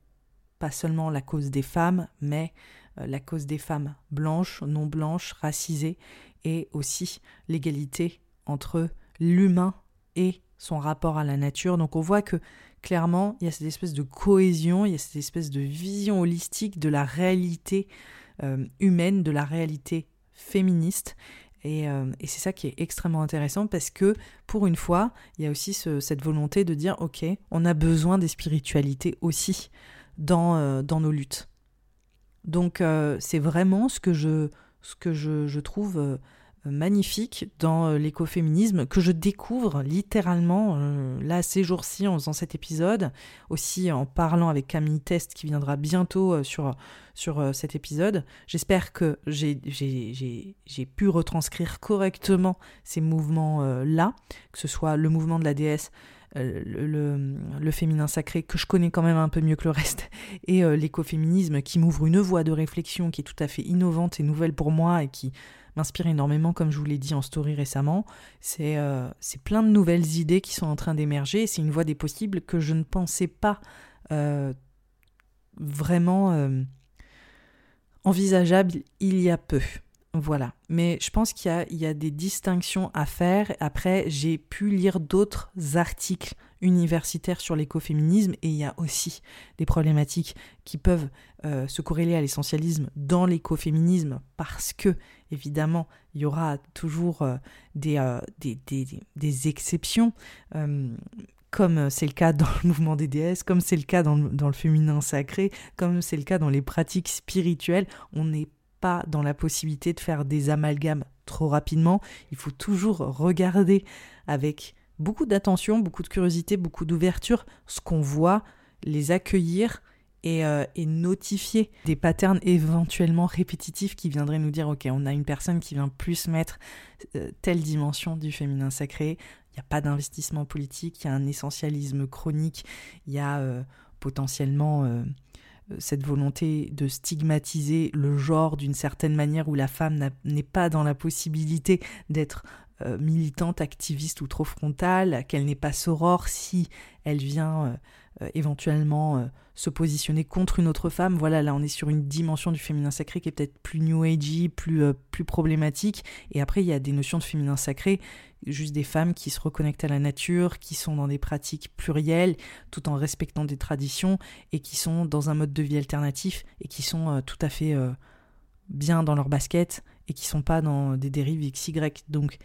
pas seulement la cause des femmes, mais euh, la cause des femmes blanches, non blanches, racisées et aussi l'égalité entre l'humain et son rapport à la nature. Donc on voit que clairement, il y a cette espèce de cohésion, il y a cette espèce de vision holistique de la réalité humaine de la réalité féministe. Euh, et, c'est ça qui est extrêmement intéressant parce que pour une fois, il y a aussi cette volonté de dire, ok, on a besoin des spiritualités aussi dans, euh, dans nos luttes. Donc c'est vraiment ce que je, ce que je, je trouve magnifique dans euh, l'écoféminisme que je découvre littéralement euh, là ces jours-ci en faisant cet épisode, aussi en parlant avec Camille Test qui viendra bientôt euh, sur, sur cet épisode. J'espère que j'ai pu retranscrire correctement ces mouvements-là, que ce soit le mouvement de la déesse, le, le, féminin sacré que je connais quand même un peu mieux que le reste et l'écoféminisme qui m'ouvre une voie de réflexion qui est tout à fait innovante et nouvelle pour moi et qui m'inspire énormément, comme je vous l'ai dit en story récemment. Euh, c'est plein de nouvelles idées qui sont en train d'émerger. C'est une voie des possibles que je ne pensais pas euh, vraiment euh, envisageable il y a peu. Voilà. Mais je pense qu'il y, a des distinctions à faire. Après, j'ai pu lire d'autres articles universitaires sur l'écoféminisme et il y a aussi des problématiques qui peuvent euh, se corréler à l'essentialisme dans l'écoféminisme parce que, évidemment, il y aura toujours euh, euh, des, exceptions comme c'est le cas dans le mouvement des déesses, comme c'est le cas dans le, dans le féminin sacré, comme c'est le cas dans les pratiques spirituelles, on n'est pas dans la possibilité de faire des amalgames trop rapidement. Il faut toujours regarder avec beaucoup d'attention, beaucoup de curiosité, beaucoup d'ouverture ce qu'on voit, les accueillir et, euh, notifier des patterns éventuellement répétitifs qui viendraient nous dire ok on a une personne qui vient plus mettre euh, telle dimension du féminin sacré, il n'y a pas d'investissement politique, il y a un essentialisme chronique, il y a euh, potentiellement cette volonté de stigmatiser le genre d'une certaine manière où la femme n'est pas dans la possibilité d'être euh, militante, activiste ou trop frontale, qu'elle n'est pas sorore si elle vient euh, euh, éventuellement se positionner contre une autre femme. Voilà, là on est sur une dimension du féminin sacré qui est peut-être plus new agey, plus, plus problématique. Et après il y a des notions de féminin sacré, juste des femmes qui se reconnectent à la nature, qui sont dans des pratiques plurielles, tout en respectant des traditions, et qui sont dans un mode de vie alternatif, et qui sont tout à fait bien dans leur basket, et qui sont pas dans des dérives XY. Donc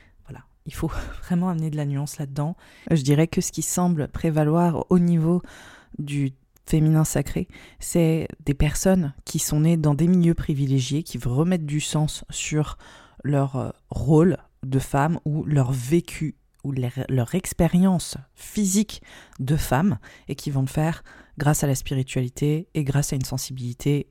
il faut vraiment amener de la nuance là-dedans. Je dirais que ce qui semble prévaloir au niveau du féminin sacré, c'est des personnes qui sont nées dans des milieux privilégiés, qui remettre du sens sur leur euh, rôle de femme ou leur vécu ou leur expérience physique de femme et qui vont le faire grâce à la spiritualité et grâce à une sensibilité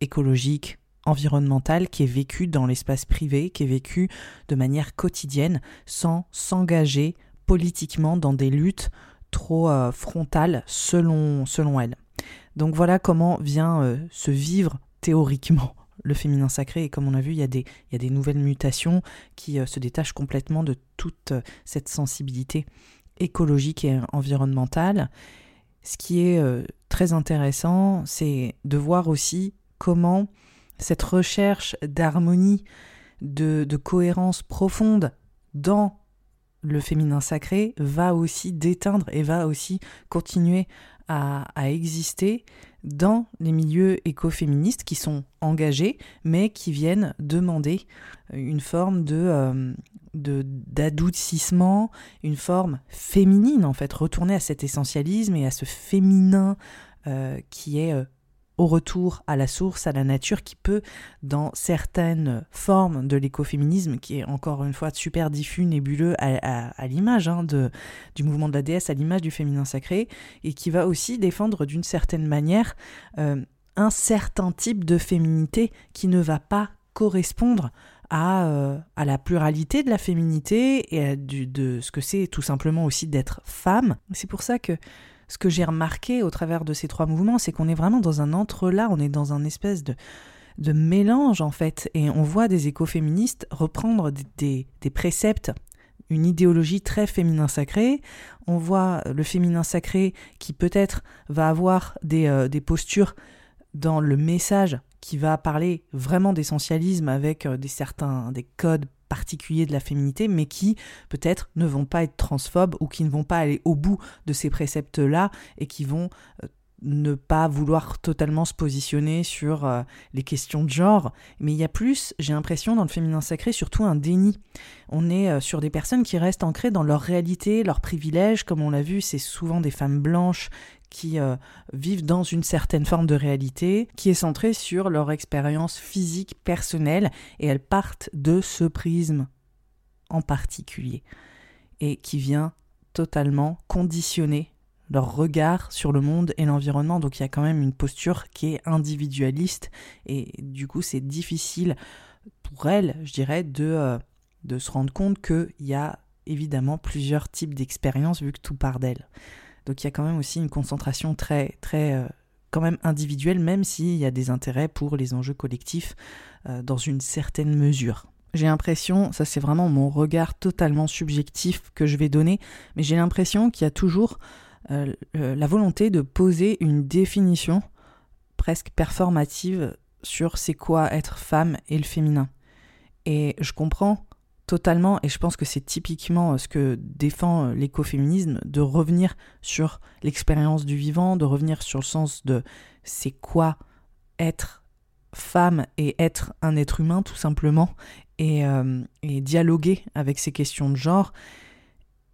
écologique, environnementale qui est vécue dans l'espace privé, qui est vécue de manière quotidienne, sans s'engager politiquement dans des luttes trop euh, frontales selon, selon elle. Donc voilà comment vient euh, se vivre théoriquement le féminin sacré et comme on a vu, il y a des, il y a des nouvelles mutations qui euh, se détachent complètement de toute cette sensibilité écologique et environnementale. Ce qui est très intéressant, c'est de voir aussi comment cette recherche d'harmonie, de, cohérence profonde dans le féminin sacré va aussi déteindre et va aussi continuer à, exister dans les milieux écoféministes qui sont engagés, mais qui viennent demander une forme de, euh, d'adoucissement, une forme féminine en fait, retourner à cet essentialisme et à ce féminin euh, qui est euh, au retour à la source, à la nature, qui peut, dans certaines formes de l'écoféminisme, qui est encore une fois super diffus, nébuleux à, l'image hein, du mouvement de la déesse, à l'image du féminin sacré, et qui va aussi défendre d'une certaine manière euh, un certain type de féminité qui ne va pas correspondre à, euh, à la pluralité de la féminité et de ce que c'est tout simplement aussi d'être femme. C'est pour ça que ce que j'ai remarqué au travers de ces trois mouvements, c'est qu'on est vraiment dans un entre-là, on est dans un espèce de, de mélange en fait, et on voit des écoféministes reprendre des, des, préceptes une idéologie très féminin sacré. On voit le féminin sacré qui peut-être va avoir des, euh, des, postures dans le message qui va parler vraiment d'essentialisme avec euh, des certains des codes particuliers de la féminité, mais qui peut-être ne vont pas être transphobes ou qui ne vont pas aller au bout de ces préceptes-là et qui vont euh, ne pas vouloir totalement se positionner sur euh, les questions de genre. Mais il y a plus, j'ai l'impression, dans le féminin sacré, surtout un déni. On est euh, sur des personnes qui restent ancrées dans leur réalité, leurs privilèges. Comme on l'a vu, c'est souvent des femmes blanches qui vivent dans une certaine forme de réalité, qui est centrée sur leur expérience physique personnelle, et elles partent de ce prisme en particulier, et qui vient totalement conditionner leur regard sur le monde et l'environnement. Donc il y a quand même une posture qui est individualiste, et du coup c'est difficile pour elles, je dirais, de, euh, de se rendre compte qu'il y a évidemment plusieurs types d'expériences vu que tout part d'elles. Donc il y a quand même aussi une concentration très, très euh, quand même individuelle, même s'il y a des intérêts pour les enjeux collectifs euh, dans une certaine mesure. J'ai l'impression, ça c'est vraiment mon regard totalement subjectif que je vais donner, mais j'ai l'impression qu'il y a toujours euh, la volonté de poser une définition presque performative sur c'est quoi être femme et le féminin. Et je comprends totalement, et je pense que c'est typiquement euh, ce que défend euh, l'écoféminisme, de revenir sur l'expérience du vivant, de revenir sur le sens de c'est quoi être femme et être un être humain tout simplement, et, et dialoguer avec ces questions de genre.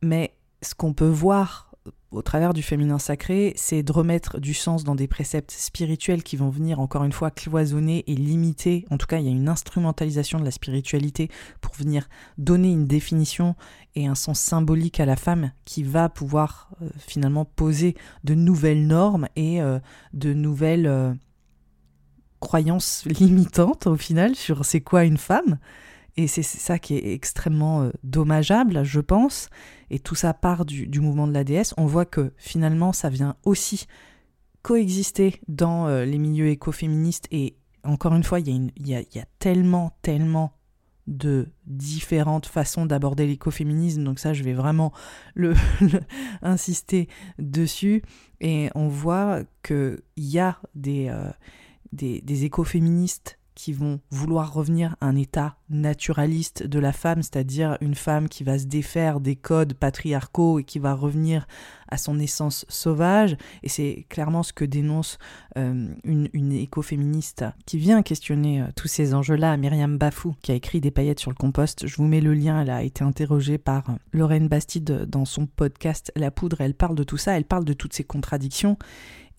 Mais ce qu'on peut voir au travers du féminin sacré, c'est de remettre du sens dans des préceptes spirituels qui vont venir encore une fois cloisonner et limiter. En tout cas, il y a une instrumentalisation de la spiritualité pour venir donner une définition et un sens symbolique à la femme qui va pouvoir euh, finalement poser de nouvelles normes et euh, de nouvelles euh, croyances limitantes au final sur c'est quoi une femme. Et c'est ça qui est extrêmement euh, dommageable, je pense. Et tout ça part du, mouvement de la déesse. On voit que finalement, ça vient aussi coexister dans euh, les milieux écoféministes. Et encore une fois, il y, a tellement, tellement de différentes façons d'aborder l'écoféminisme. Donc ça, je vais vraiment insister dessus. Et on voit qu'il y a des, euh, des écoféministes qui vont vouloir revenir à un état naturaliste de la femme, c'est-à-dire une femme qui va se défaire des codes patriarcaux et qui va revenir à son essence sauvage. Et c'est clairement ce que dénonce euh, une, écoféministe qui vient questionner euh, tous ces enjeux-là, Myriam Bafou, qui a écrit Des paillettes sur le compost. Je vous mets le lien, elle a été interrogée par euh, Lorraine Bastide dans son podcast La Poudre. Elle parle de tout ça, elle parle de toutes ces contradictions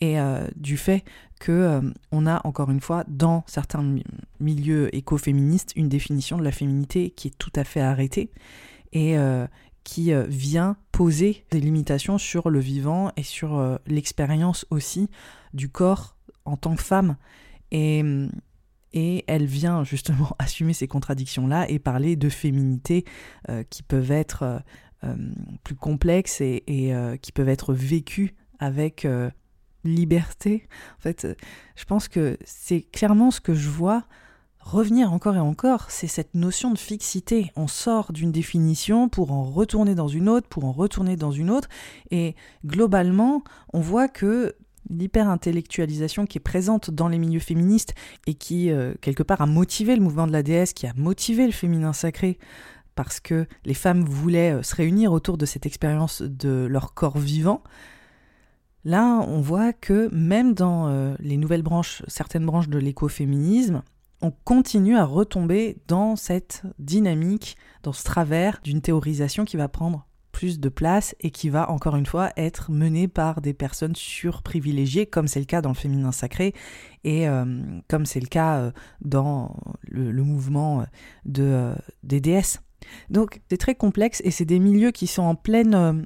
et euh, du fait que euh, on a encore une fois dans certains milieux écoféministes une définition de la féminité qui est tout à fait arrêtée et euh, qui vient poser des limitations sur le vivant et sur l'expérience aussi du corps en tant que femme. Et et elle vient justement assumer ces contradictions-là et parler de féminité qui peuvent être plus complexes et qui peuvent être vécues avec liberté. En fait, euh, je pense que c'est clairement ce que je vois revenir encore et encore, c'est cette notion de fixité. On sort d'une définition pour en retourner dans une autre, pour en retourner dans une autre, et globalement, on voit que l'hyper-intellectualisation qui est présente dans les milieux féministes et qui, euh, quelque part, a motivé le mouvement de la déesse, qui a motivé le féminin sacré, parce que les femmes voulaient euh, se réunir autour de cette expérience de leur corps vivant. Là, on voit que même dans euh, les nouvelles branches, certaines branches de l'écoféminisme, on continue à retomber dans cette dynamique, dans ce travers d'une théorisation qui va prendre plus de place et qui va encore une fois être menée par des personnes surprivilégiées, comme c'est le cas dans le féminin sacré et euh, comme c'est le cas euh, dans le, mouvement de, des déesses. Donc c'est très complexe et c'est des milieux qui sont en pleine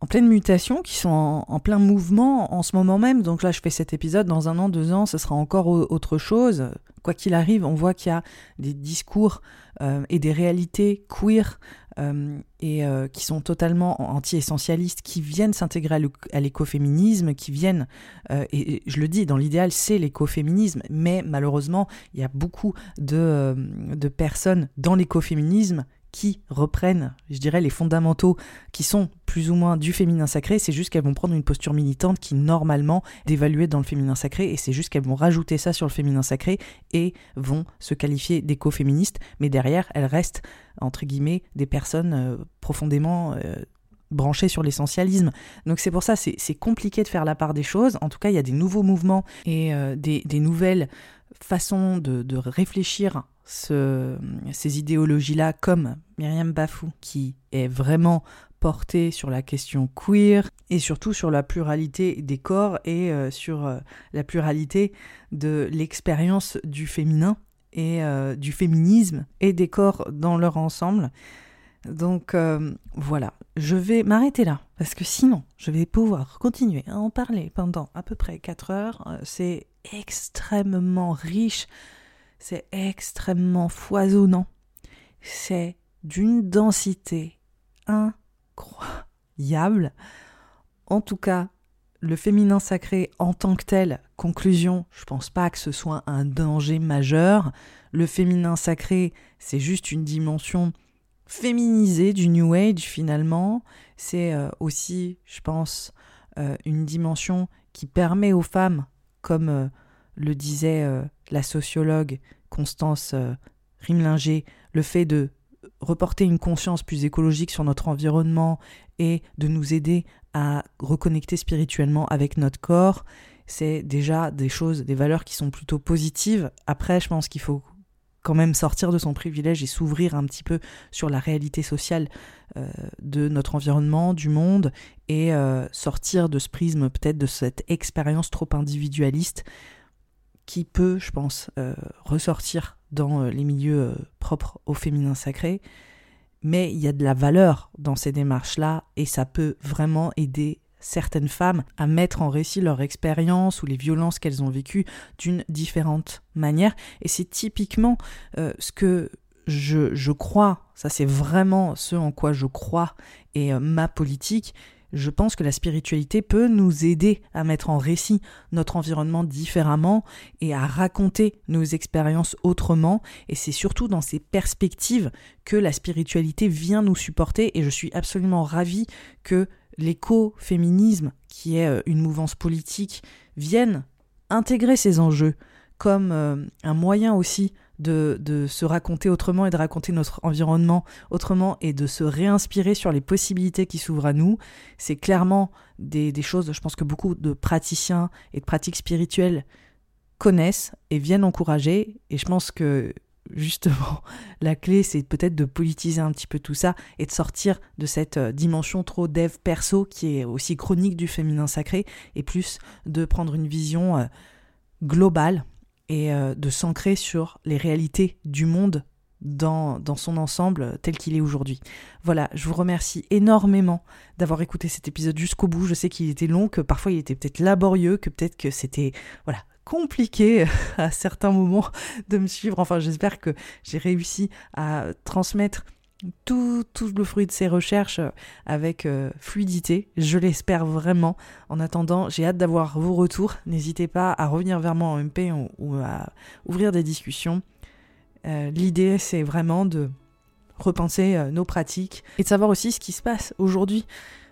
en pleine mutation, qui sont en, plein mouvement en ce moment même. Donc là, je fais cet épisode, dans un an, deux ans, ce sera encore autre chose. Quoi qu'il arrive, on voit qu'il y a des discours euh, et des réalités queer euh, et euh, qui sont totalement anti-essentialistes, qui viennent s'intégrer à l'écoféminisme, qui viennent, et, je le dis, dans l'idéal, c'est l'écoféminisme, mais malheureusement, il y a beaucoup de, de personnes dans l'écoféminisme qui reprennent, je dirais, les fondamentaux qui sont plus ou moins du féminin sacré, c'est juste qu'elles vont prendre une posture militante qui normalement d'évaluer dans le féminin sacré, et c'est juste qu'elles vont rajouter ça sur le féminin sacré et vont se qualifier d'écoféministes, mais derrière, elles restent, entre guillemets, des personnes euh, profondément... Euh, branchées sur l'essentialisme. Donc c'est pour ça, c'est compliqué de faire la part des choses. En tout cas, il y a des nouveaux mouvements et euh, des, nouvelles façons de, de réfléchir ces idéologies-là, comme Myriam Bafou, qui est vraiment portée sur la question queer et surtout sur la pluralité des corps et euh, sur euh, la pluralité de l'expérience du féminin et euh, du féminisme et des corps dans leur ensemble. Donc voilà, je vais m'arrêter là, parce que sinon, je vais pouvoir continuer à en parler pendant à peu près 4 heures. C'est extrêmement riche c'est extrêmement foisonnant, c'est d'une densité incroyable. En tout cas, le féminin sacré en tant que tel, conclusion, je pense pas que ce soit un danger majeur. Le féminin sacré, c'est juste une dimension féminisée du New Age finalement. C'est euh, aussi, je pense, euh, une dimension qui permet aux femmes, comme euh, le disait euh, la sociologue Constance euh, Rimlinger, le fait de reporter une conscience plus écologique sur notre environnement et de nous aider à reconnecter spirituellement avec notre corps, c'est déjà des choses, des valeurs qui sont plutôt positives. Après, je pense qu'il faut quand même sortir de son privilège et s'ouvrir un petit peu sur la réalité sociale euh, de notre environnement, du monde, et sortir de ce prisme peut-être de cette expérience trop individualiste qui peut, je pense, euh, ressortir dans euh, les milieux euh, propres au féminin sacré. Mais il y a de la valeur dans ces démarches-là et ça peut vraiment aider certaines femmes à mettre en récit leur expérience ou les violences qu'elles ont vécues d'une différente manière. Et c'est typiquement ce que je, je, crois, ça c'est vraiment ce en quoi je crois et ma politique, je pense que la spiritualité peut nous aider à mettre en récit notre environnement différemment et à raconter nos expériences autrement. Et c'est surtout dans ces perspectives que la spiritualité vient nous supporter. Et je suis absolument ravie que l'écoféminisme, qui est euh, une mouvance politique, vienne intégrer ces enjeux comme euh, un moyen aussi de, se raconter autrement et de raconter notre environnement autrement et de se réinspirer sur les possibilités qui s'ouvrent à nous. C'est clairement des, choses, je pense que beaucoup de praticiens et de pratiques spirituelles connaissent et viennent encourager. Et je pense que justement, la clé, c'est peut-être de politiser un petit peu tout ça et de sortir de cette euh, dimension trop dev perso qui est aussi chronique du féminin sacré et plus de prendre une vision euh, globale et euh, de s'ancrer sur les réalités du monde dans, dans son ensemble tel qu'il est aujourd'hui. Voilà, je vous remercie énormément d'avoir écouté cet épisode jusqu'au bout. Je sais qu'il était long, que parfois il était peut-être laborieux, que peut-être que c'était voilà compliqué à certains moments de me suivre. Enfin, j'espère que j'ai réussi à transmettre tout, le fruit de ces recherches euh, avec euh, fluidité. Je l'espère vraiment. En attendant, j'ai hâte d'avoir vos retours. N'hésitez pas à revenir vers moi en MP ou, à ouvrir des discussions. Euh, l'idée, c'est vraiment de repenser nos pratiques et de savoir aussi ce qui se passe aujourd'hui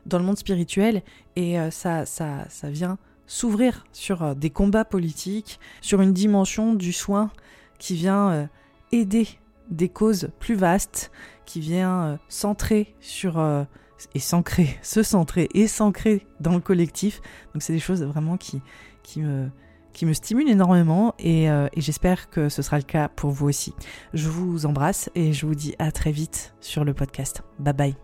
dans le monde spirituel et ça, ça, ça vient s'ouvrir sur des combats politiques, sur une dimension du soin qui vient aider des causes plus vastes, qui vient centrer sur et s'ancrer, se centrer et s'ancrer dans le collectif. Donc c'est des choses vraiment qui, me stimulent énormément et, et j'espère que ce sera le cas pour vous aussi. Je vous embrasse et je vous dis à très vite sur le podcast. Bye bye.